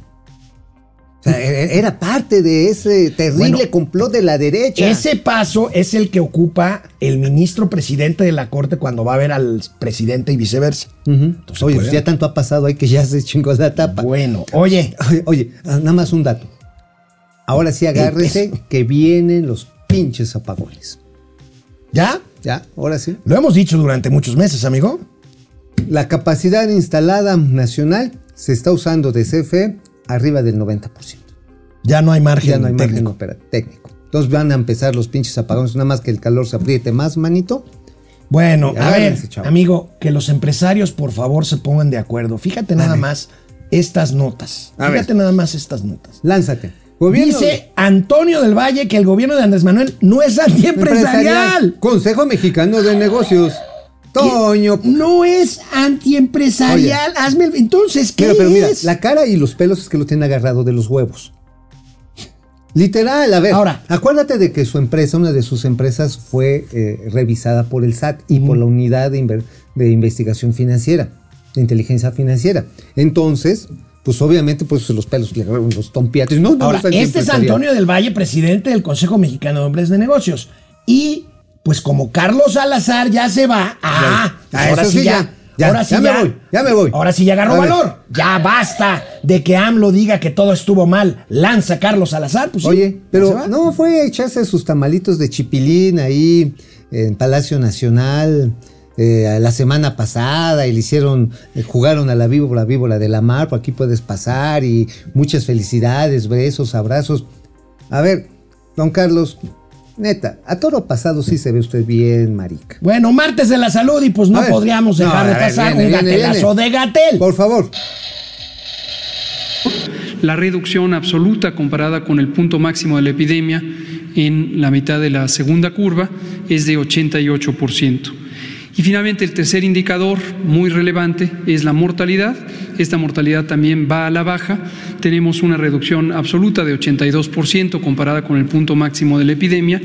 Speaker 4: O sea, e- era parte de ese terrible
Speaker 1: Bueno,
Speaker 4: complot de la derecha.
Speaker 1: Ese paso es el que ocupa el ministro presidente de la Corte cuando va a ver al presidente y viceversa. Entonces,
Speaker 4: Oye,
Speaker 1: pues,
Speaker 4: ya tanto ha pasado ahí que ya se chingó la tapa.
Speaker 1: Bueno, oye,
Speaker 4: Oye, oye, ah, nada más un dato. Ahora sí agárrese que vienen los pinches apagones.
Speaker 1: ¿ya?
Speaker 4: ¿Ya? Ahora sí.
Speaker 1: Lo hemos dicho durante muchos meses, amigo.
Speaker 4: La capacidad instalada nacional se está usando de CFE arriba del 90%.
Speaker 1: Ya no hay margen
Speaker 4: Ya no hay margen
Speaker 1: técnico.
Speaker 4: opera- técnico. Entonces van a empezar los pinches apagones, nada más que el calor se apriete más, manito.
Speaker 1: Bueno, a ver, amigo, que los empresarios por favor se pongan de acuerdo. Fíjate nada más estas notas.
Speaker 4: A
Speaker 1: Fíjate nada más estas notas.
Speaker 4: Lánzate. Gobierno
Speaker 1: Dice Antonio del Valle que el gobierno de Andrés Manuel no es antiempresarial.
Speaker 4: Consejo Mexicano de Negocios. Toño.
Speaker 1: No es antiempresarial. Hazme el... Entonces, ¿qué
Speaker 4: Pero, pero mira,
Speaker 1: es?
Speaker 4: la cara y los pelos es que lo tiene agarrado de los huevos. Literal, a ver.
Speaker 1: Ahora.
Speaker 4: acuérdate de que su empresa, una de sus empresas, fue eh, revisada por el SAT y por la unidad de, inver- de investigación financiera, de inteligencia financiera. Entonces, pues obviamente, pues los pelos le agarraron los tompiates. No, no,
Speaker 1: Ahora,
Speaker 4: es
Speaker 1: este es. Antonio del Valle, presidente del Consejo Mexicano de Hombres de Negocios. Y pues como Carlos Salazar ya se va, ah, pues ahora sí ya,
Speaker 4: ya, ya,
Speaker 1: ahora sí
Speaker 4: ya me voy, ya me voy.
Speaker 1: Ahora sí ya agarró valor. Ya basta de que AMLO diga que todo estuvo mal. Lanza Carlos Salazar, pues
Speaker 4: Oye,
Speaker 1: ya
Speaker 4: pero no fue a echarse sus tamalitos de chipilín ahí en Palacio Nacional eh, la semana pasada y le hicieron, eh, jugaron a la víbora, víbora de la mar, por aquí puedes pasar y muchas felicidades, besos, abrazos. A ver, don Carlos, neta, a toro pasado sí se ve usted bien, marica.
Speaker 1: Bueno, martes de la salud y pues no
Speaker 4: ver.
Speaker 1: podríamos
Speaker 4: No,
Speaker 1: dejar de pasar
Speaker 4: viene,
Speaker 1: un
Speaker 4: viene,
Speaker 1: gatelazo
Speaker 4: viene.
Speaker 1: de Gatel.
Speaker 4: Por favor.
Speaker 7: la reducción absoluta comparada con el punto máximo de la epidemia en la mitad de la segunda curva es de 88%. Y finalmente el tercer indicador muy relevante es la mortalidad. Esta mortalidad también va a la baja. Tenemos una reducción absoluta de 82% comparada con el punto máximo de la epidemia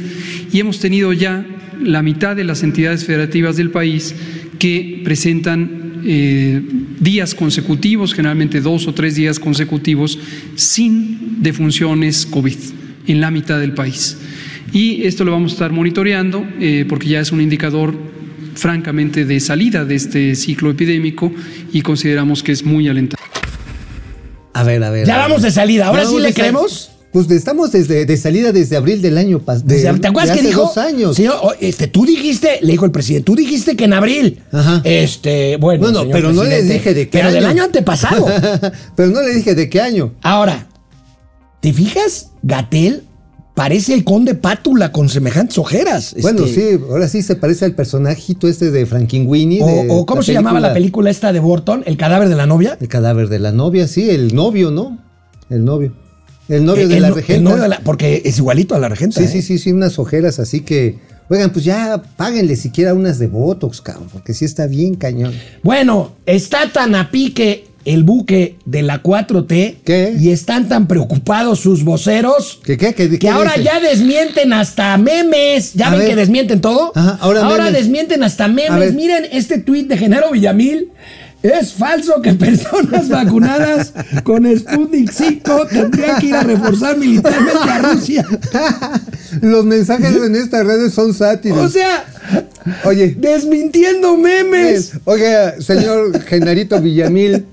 Speaker 7: y hemos tenido ya la mitad de las entidades federativas del país que presentan eh, días consecutivos, generalmente dos o tres días consecutivos, sin defunciones COVID en la mitad del país. Y esto lo vamos a estar monitoreando eh, porque ya es un indicador francamente de salida de este ciclo epidémico y consideramos que es muy alentador.
Speaker 4: A ver, a ver.
Speaker 1: Ya
Speaker 4: a ver.
Speaker 1: vamos de salida. ¿Ahora sí le creemos?
Speaker 4: Pues estamos desde de salida desde abril del año pasado.
Speaker 1: ¿Te acuerdas que
Speaker 4: hace
Speaker 1: dijo?
Speaker 4: dos años.
Speaker 1: Señor, este, tú dijiste, le dijo el presidente, tú dijiste que en abril.
Speaker 4: Ajá.
Speaker 1: Este, bueno.
Speaker 4: Bueno,
Speaker 1: señor
Speaker 4: pero no le dije de qué
Speaker 1: Pero del
Speaker 4: año.
Speaker 1: año antepasado.
Speaker 4: Pero no le dije de qué año.
Speaker 1: Ahora, ¿te fijas? Gatel parece el conde Pátula con semejantes ojeras.
Speaker 4: Bueno,
Speaker 1: Este,
Speaker 4: sí, ahora sí se parece al personajito este de Frankenweenie.
Speaker 1: O,
Speaker 4: de
Speaker 1: o ¿cómo se llamaba la película esta de Burton? ¿El cadáver de la novia?
Speaker 4: El cadáver de la novia, sí, el novio, ¿no? El novio. El novio
Speaker 1: El-
Speaker 4: de
Speaker 1: el
Speaker 4: la
Speaker 1: el
Speaker 4: regenta.
Speaker 1: novio de la- porque es igualito a la regenta.
Speaker 4: Sí,
Speaker 1: ¿eh?
Speaker 4: sí, sí, sí, unas ojeras así que. Oigan, pues ya páguenle siquiera unas de Botox, cabrón, porque sí está bien cañón.
Speaker 1: Bueno, está tan a pique el buque de la 4T
Speaker 4: ¿Qué?
Speaker 1: y están tan preocupados sus voceros
Speaker 4: ¿Qué, qué,
Speaker 1: que ahora
Speaker 4: dice?
Speaker 1: ya desmienten hasta memes. ¿Ya
Speaker 4: A
Speaker 1: ven
Speaker 4: ver.
Speaker 1: que desmienten todo?
Speaker 4: Ajá, ahora memes.
Speaker 1: desmienten hasta memes. Miren este tuit de Genaro Villamil. Es falso que personas vacunadas con Sputnik 5 tendrían que ir a reforzar militarmente a Rusia.
Speaker 4: Los mensajes en estas redes son sátiros.
Speaker 1: O sea,
Speaker 4: Oye,
Speaker 1: desmintiendo memes.
Speaker 4: Oiga, señor Genarito Villamil,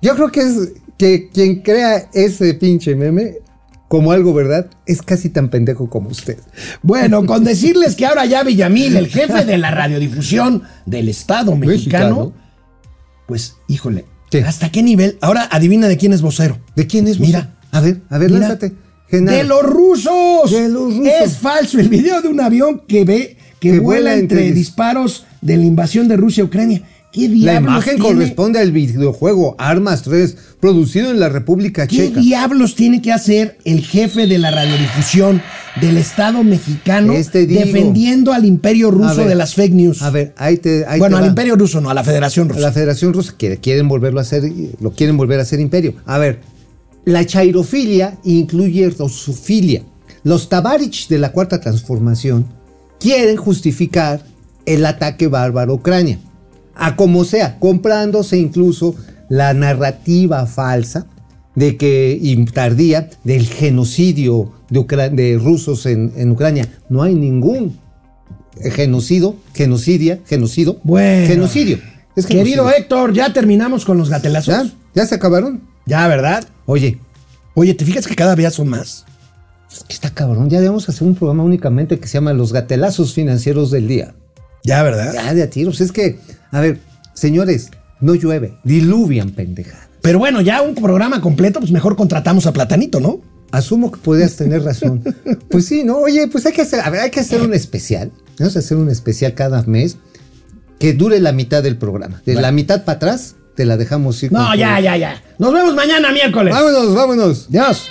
Speaker 4: yo creo que es que quien crea ese pinche meme como algo verdad es casi tan pendejo como usted.
Speaker 1: Bueno, con decirles que ahora ya Villamil, el jefe de la radiodifusión del Estado mexicano,
Speaker 4: Mexicano.
Speaker 1: Pues, híjole,
Speaker 4: ¿Qué?
Speaker 1: ¿hasta qué nivel? Ahora adivina de quién es vocero.
Speaker 4: ¿De quién es?
Speaker 1: Mira.
Speaker 4: Mira, a ver, a ver,
Speaker 1: Mira.
Speaker 4: lánzate. Genaro.
Speaker 1: ¡De los rusos!
Speaker 4: De los rusos.
Speaker 1: Es falso el video de un avión que ve que,
Speaker 4: Que
Speaker 1: vuela,
Speaker 4: vuela
Speaker 1: entre
Speaker 4: entre dis-
Speaker 1: disparos de la invasión de Rusia a Ucrania. ¿Qué
Speaker 4: La imagen
Speaker 1: tiene-
Speaker 4: corresponde al videojuego Armas 3, producido en la República
Speaker 1: ¿Qué
Speaker 4: Checa.
Speaker 1: diablos tiene que hacer el jefe de la radiodifusión del Estado mexicano
Speaker 4: Este
Speaker 1: defendiendo al imperio
Speaker 4: A
Speaker 1: ruso
Speaker 4: ver,
Speaker 1: de las fake news?
Speaker 4: A ver, ahí te. ahí
Speaker 1: bueno,
Speaker 4: te
Speaker 1: al imperio ruso, no, a la Federación
Speaker 4: A
Speaker 1: Rusa.
Speaker 4: la Federación Rusa quiere, quieren volverlo a hacer, lo quieren volver a hacer imperio. A ver, la chairofilia incluye rusofilia. Los tabarich de la cuarta transformación quieren justificar el ataque bárbaro a Ucrania. A como sea, comprándose incluso la narrativa falsa de que, y tardía, del genocidio de, Ucra- de rusos en, en Ucrania. No hay ningún genocidio, genocidia, genocidio,
Speaker 1: Bueno.
Speaker 4: genocidio. Es
Speaker 1: Querido
Speaker 4: genocidio.
Speaker 1: Héctor, ya terminamos con los gatelazos.
Speaker 4: ¿Ya? ¿Ya se acabaron?
Speaker 1: Ya, ¿verdad?
Speaker 4: Oye,
Speaker 1: Oye, ¿te fijas que cada día son más?
Speaker 4: es que está cabrón. Ya debemos hacer un programa únicamente que se llama Los Gatelazos Financieros del Día.
Speaker 1: Ya, ¿verdad?
Speaker 4: Ya de a tiros. Es que, a ver, señores, no llueve, diluvian pendejada.
Speaker 1: Pero bueno, ya un programa completo, pues mejor contratamos a Platanito, ¿no?
Speaker 4: Asumo que podrías tener razón. Pues sí, no, oye, pues hay que hacer, a ver, hay que hacer un especial. Vamos a hacer un especial cada mes que dure la mitad del programa. De la mitad para atrás, te la dejamos ir.
Speaker 1: No, ya, ya, ya. Nos vemos mañana miércoles.
Speaker 4: Vámonos, vámonos.
Speaker 1: Adiós.